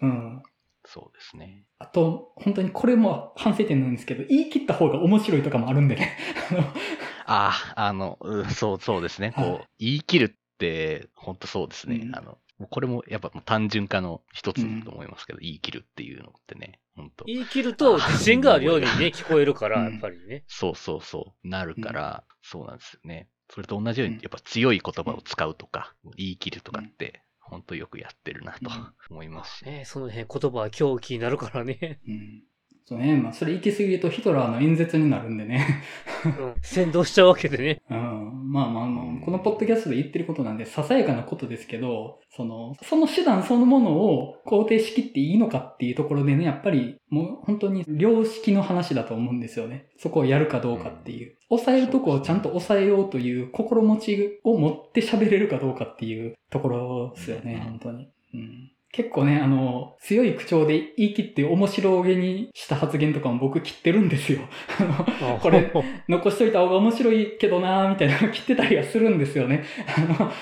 うんうん。そうですね。あと、本当にこれも反省点なんですけど、言い切った方が面白いとかもあるんでね。あのあの、うんそう、そうですね。こう、はい言い切るって、本当そうですね。うんあの、これもやっぱ単純化の一つだと思いますけど、言い切るっていうのってね、本当言い切ると自信があるようにね、聞こえるから、うんやっぱりね。そうそうそう、なるから、そうなんですよね。それと同じように、やっぱ強い言葉を使うとか、言い切るとかって、本当よくやってるなとうん思いますし。ねその辺言葉は狂気になるからね。うん。そうね。まあ、それ行き過ぎるとヒトラーの演説になるんでね。うん先導しちゃうわけでね。うん。まあまあまあ、このポッドキャストで言ってることなんで、ささやかなことですけど、その、その手段そのものを肯定しきっていいのかっていうところでね、やっぱりもう本当に良識の話だと思うんですよね。そこをやるかどうかっていう。抑えるとこをちゃんと抑えようという心持ちを持って喋れるかどうかっていうところですよね、うん本当に。うん。結構ね、あの、強い口調で言い切って面白げにした発言とかも僕切ってるんですよ。あのこれ残しといた方が面白いけどなーみたいなの切ってたりはするんですよね。あの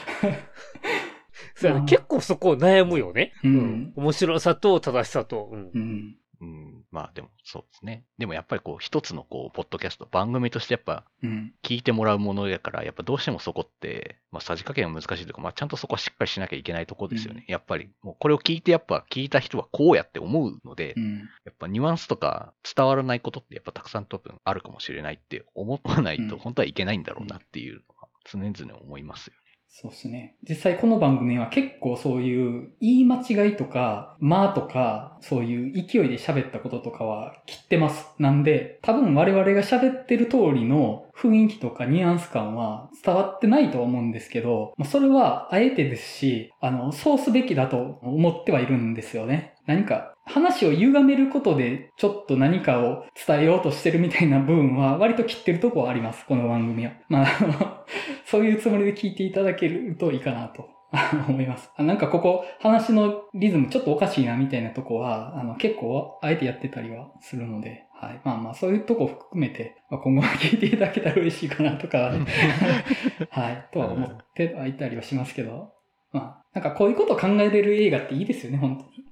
そうやね結構そこ悩むよね。うん面白さと正しさと。うんうん。うん、まあでもそうですね。でもやっぱりこう一つのこう、ポッドキャスト、番組としてやっぱうん。聞いてもらうものやから、やっぱどうしてもそこって、まあさじ加減は難しいというか、まあちゃんとそこはしっかりしなきゃいけないところですよね。やっぱり、もうこれを聞いてやっぱ聞いた人はこうやって思うので、うん。やっぱニュアンスとか伝わらないことってやっぱたくさん多分あるかもしれないって思わないとうん本当はいけないんだろうなっていうのは常々思いますよそうですね。実際この番組は結構そういう言い間違いとか、まあとか、そういう勢いで喋ったこととかは切ってます。なんで、多分我々が喋ってる通りの雰囲気とかニュアンス感は伝わってないと思うんですけど、それはあえてですし、あの、そうすべきだと思ってはいるんですよね。何か話を歪めることでちょっと何かを伝えようとしてるみたいな部分は割と切ってるとこはあります、この番組は。まあ、そういうつもりで聞いていただけるといいかなと 思います。あなんかここ話のリズムちょっとおかしいなみたいなとこは、あの結構あえてやってたりはするので、はい。まあまあそういうとこ含めて、まあ、今後も聞いていただけたら嬉しいかなとか はい。とは思ってはいたりはしますけど、まあ、なんかこういうことを考えれる映画っていいですよね、本当に。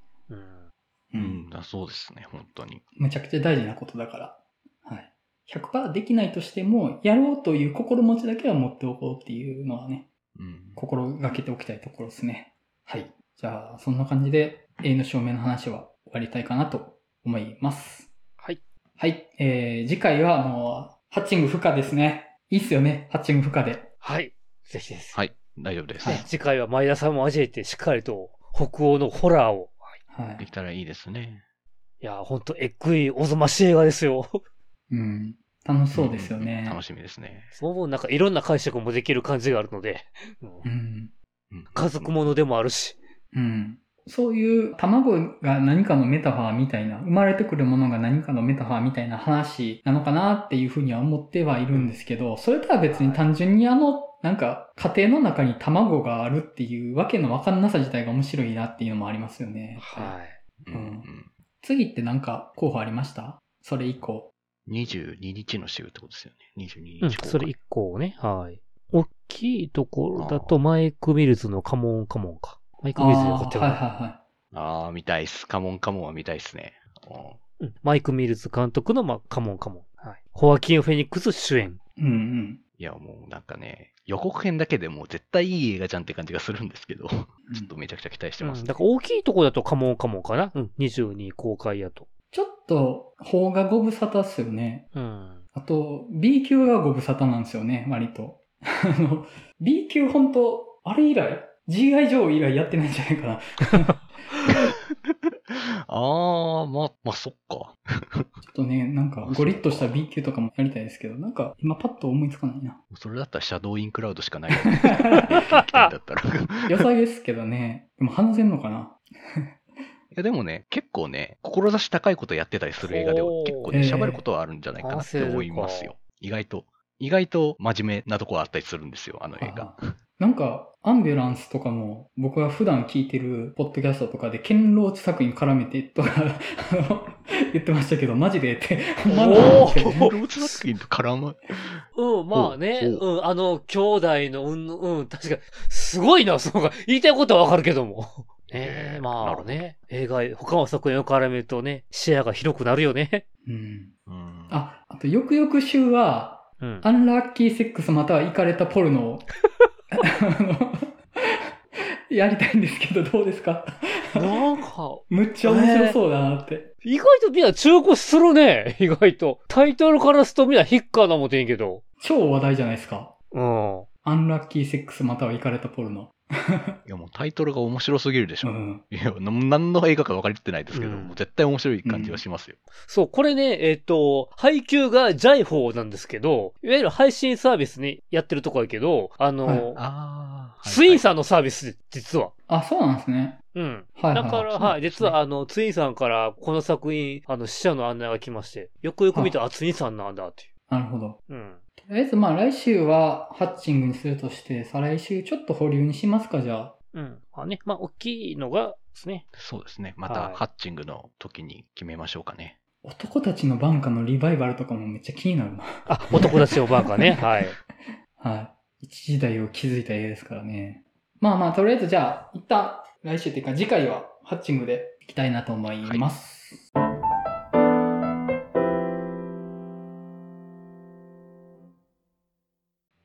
うんだそうですね、本当に。めちゃくちゃ大事なことだから。はい。100%できないとしても、やろうという心持ちだけは持っておこうっていうのはね、うん。心がけておきたいところですね。はい。じゃあ、そんな感じで、永遠の証明の話は終わりたいかなと思います。はい。はい。えー、次回はもう、ハッチング不可ですね。いいっすよね、ハッチング不可で。はい。ぜひです。はい、大丈夫です。はいね次回は前田さんも交えてしっかりと北欧のホラーを。はい。できたらいいですね。いや、ほんと、えっくいおぞましい映画ですよ。うん。楽しそうですよね。ん楽しみですね。その分なんかいろんな解釈もできる感じがあるので。うん家族ものでもあるし。うん。そういう卵が何かのメタファーみたいな、生まれてくるものが何かのメタファーみたいな話なのかなっていうふうには思ってはいるんですけど、それとは別に単純にあの、なんか家庭の中に卵があるっていうわけのわかんなさ自体が面白いなっていうのもありますよね。はい。うんうん次ってなんか候補ありました？それ以降。22日の週ってことですよね。22うん日公、開それ一個ね、はい。大きいところだとマイク・ミルズのカモンカモンか。マイク・ミルズでよかったよはいなはいはい。ああ、見たいっす。カモンカモンは見たいっすね。うんうんマイク・ミルズ監督の、まあ、カモンカモン。はい。ホアキン・フェニックス主演。うんうん。いや、もうなんかね、予告編だけでもう絶対いい映画じゃんって感じがするんですけど、ちょっとめちゃくちゃ期待してます、うん、だから大きいところだとカモンカモンかな？うん。22公開やと。ちょっと、方がご無沙汰っすよね。うん。あと、B 級がご無沙汰なんですよね、割と。あの、B 級本当あれ以来？GI ジョー以来やってないんじゃないかな。ああ、まあ、まあ、そっか。ちょっとね、なんかゴリッとした B 級とかもやりたいですけど、なんか今パッと思いつかないな。それだったらシャドウインクラウドしかないよね。だったら。良さげですけどね。でも話せんのかな？いやでもね、結構ね、志高いことやってたりする映画では結構ね、ええ喋ることはあるんじゃないかなって思いますよ。意外と。意外と真面目なとこあったりするんですよ、あの映画。あなんか、アンビュランスとかも、僕が普段聞いてるポッドキャストとかで、ケンローチ作品絡めてとか、あの、言ってましたけど、マジでって、ほんまなんですけどローツ作品と絡む。うん、まあね、おうん、あの、兄弟の、うん、うん、確か、すごいな、そうか。言いたいことはわかるけども。ねえ、まあね、映画、他の作品を絡めるとね、視野が広くなるよね。うん。うんあ、あと、よくよく週は、うん。アンラッキーセックスまたはイカれたポルノを、やりたいんですけど、どうですか？なんか、むっちゃ面白そうだなって。意外とみんな中古するね、意外と。タイトルからするとみんなヒッカーな思てんけど。超話題じゃないですか。うん。アンラッキーセックスまたはイカれたポルノ。いやもうタイトルが面白すぎるでしょ。うん。いや、な何の映画か分かってないですけど、うんもう絶対面白い感じはしますよ。そう、これね、えっ、と、配給がジャイフォーなんですけど、いわゆる配信サービスにやってるとこやけど、あの、はいああ。ツインささんのサービスで、実は。あ、そうなんですね。うん。はいはい。だから、はい、実は、あの、ツインさんからこの作品、あの、死者の案内が来まして、よくよく見たら、あ、ツインさんなんだっていなるほど。う。うん。とりあえず、まあ来週はハッチングにするとして、再来週ちょっと保留にしますか、じゃあ。うん。まあね、まあ、大きいのがですね。そうですね。まはいたハッチングの時に決めましょうかね。男たちのバンカのリバイバルとかもめっちゃ気になるな。あ、男たちのバーカーね。はい。はい。一時代を築いた映画ですからね。まあまあ、とりあえずじゃあ、一旦来週っていうか次回はハッチングでいきたいなと思います。はい、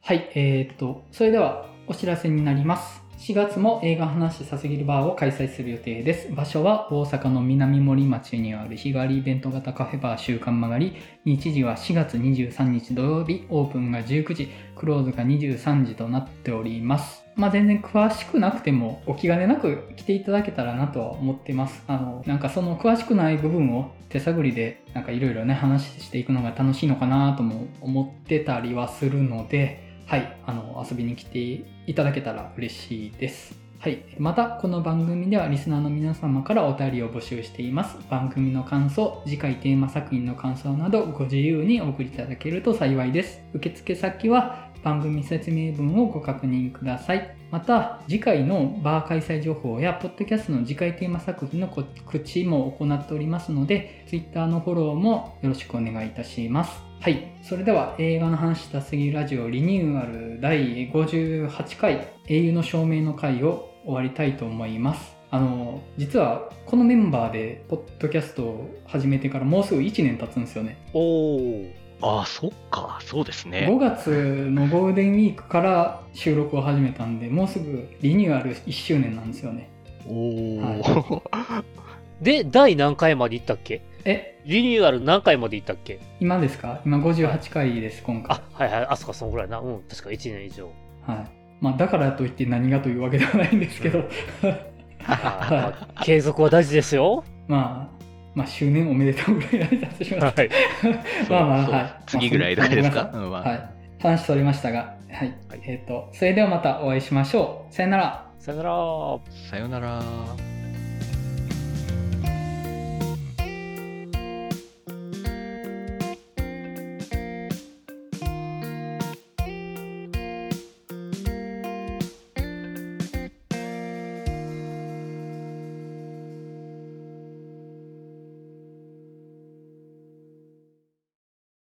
はいえー、っと、それではお知らせになります。4月も映画話させぎるバーを開催する予定です。場所は大阪の南森町にある日帰りイベント型カフェバー週刊曲がり。日時は4月23日土曜日、オープンが19時、クローズが23時となっております。まあ全然詳しくなくてもお気兼ねなく来ていただけたらなとは思ってます。あの、なんかその詳しくない部分を手探りでなんかいろいろね話していくのが楽しいのかなとも思ってたりはするので、はい、あの、遊びに来ていただけたら嬉しいです。はい。また、この番組ではリスナーの皆様からお便りを募集しています。番組の感想、次回テーマ作品の感想などご自由にお送りいただけると幸いです。受付先は番組説明文をご確認ください。また、次回のバー開催情報や、ポッドキャストの次回テーマ作品の告知も行っておりますので、Twitter のフォローもよろしくお願いいたします。はい。それでは映画の話したすぎるラジオリニューアル第58回英雄の証明の回を終わりたいと思います。あの、実はこのメンバーでポッドキャストを始めてからもうすぐ1年経つんですよね。おー。ああ、そっか。そうですね5。月のゴールデンウィークから収録を始めたんで、もうすぐリニューアル1周年なんですよね。おお、は で、第何回まで行ったっけ？え、リニューアル何回まで行ったっけ？今ですか？今58回です、今回あ。、はいはい。あ、そっか、そんぐらいな。うん。確か1年以上。はい。まあ、だからといって何がというわけではないんですけど、あまあ継続は大事ですよ。まあ、まあ、周年おめでとうぐらいの挨拶します。はい。まあまあ、はい。次ぐらいですか？まあうんまあはい。話取れましたが、はい。えっ、と、それではまたお会いしましょう。さよなら。さよなら。さよなら。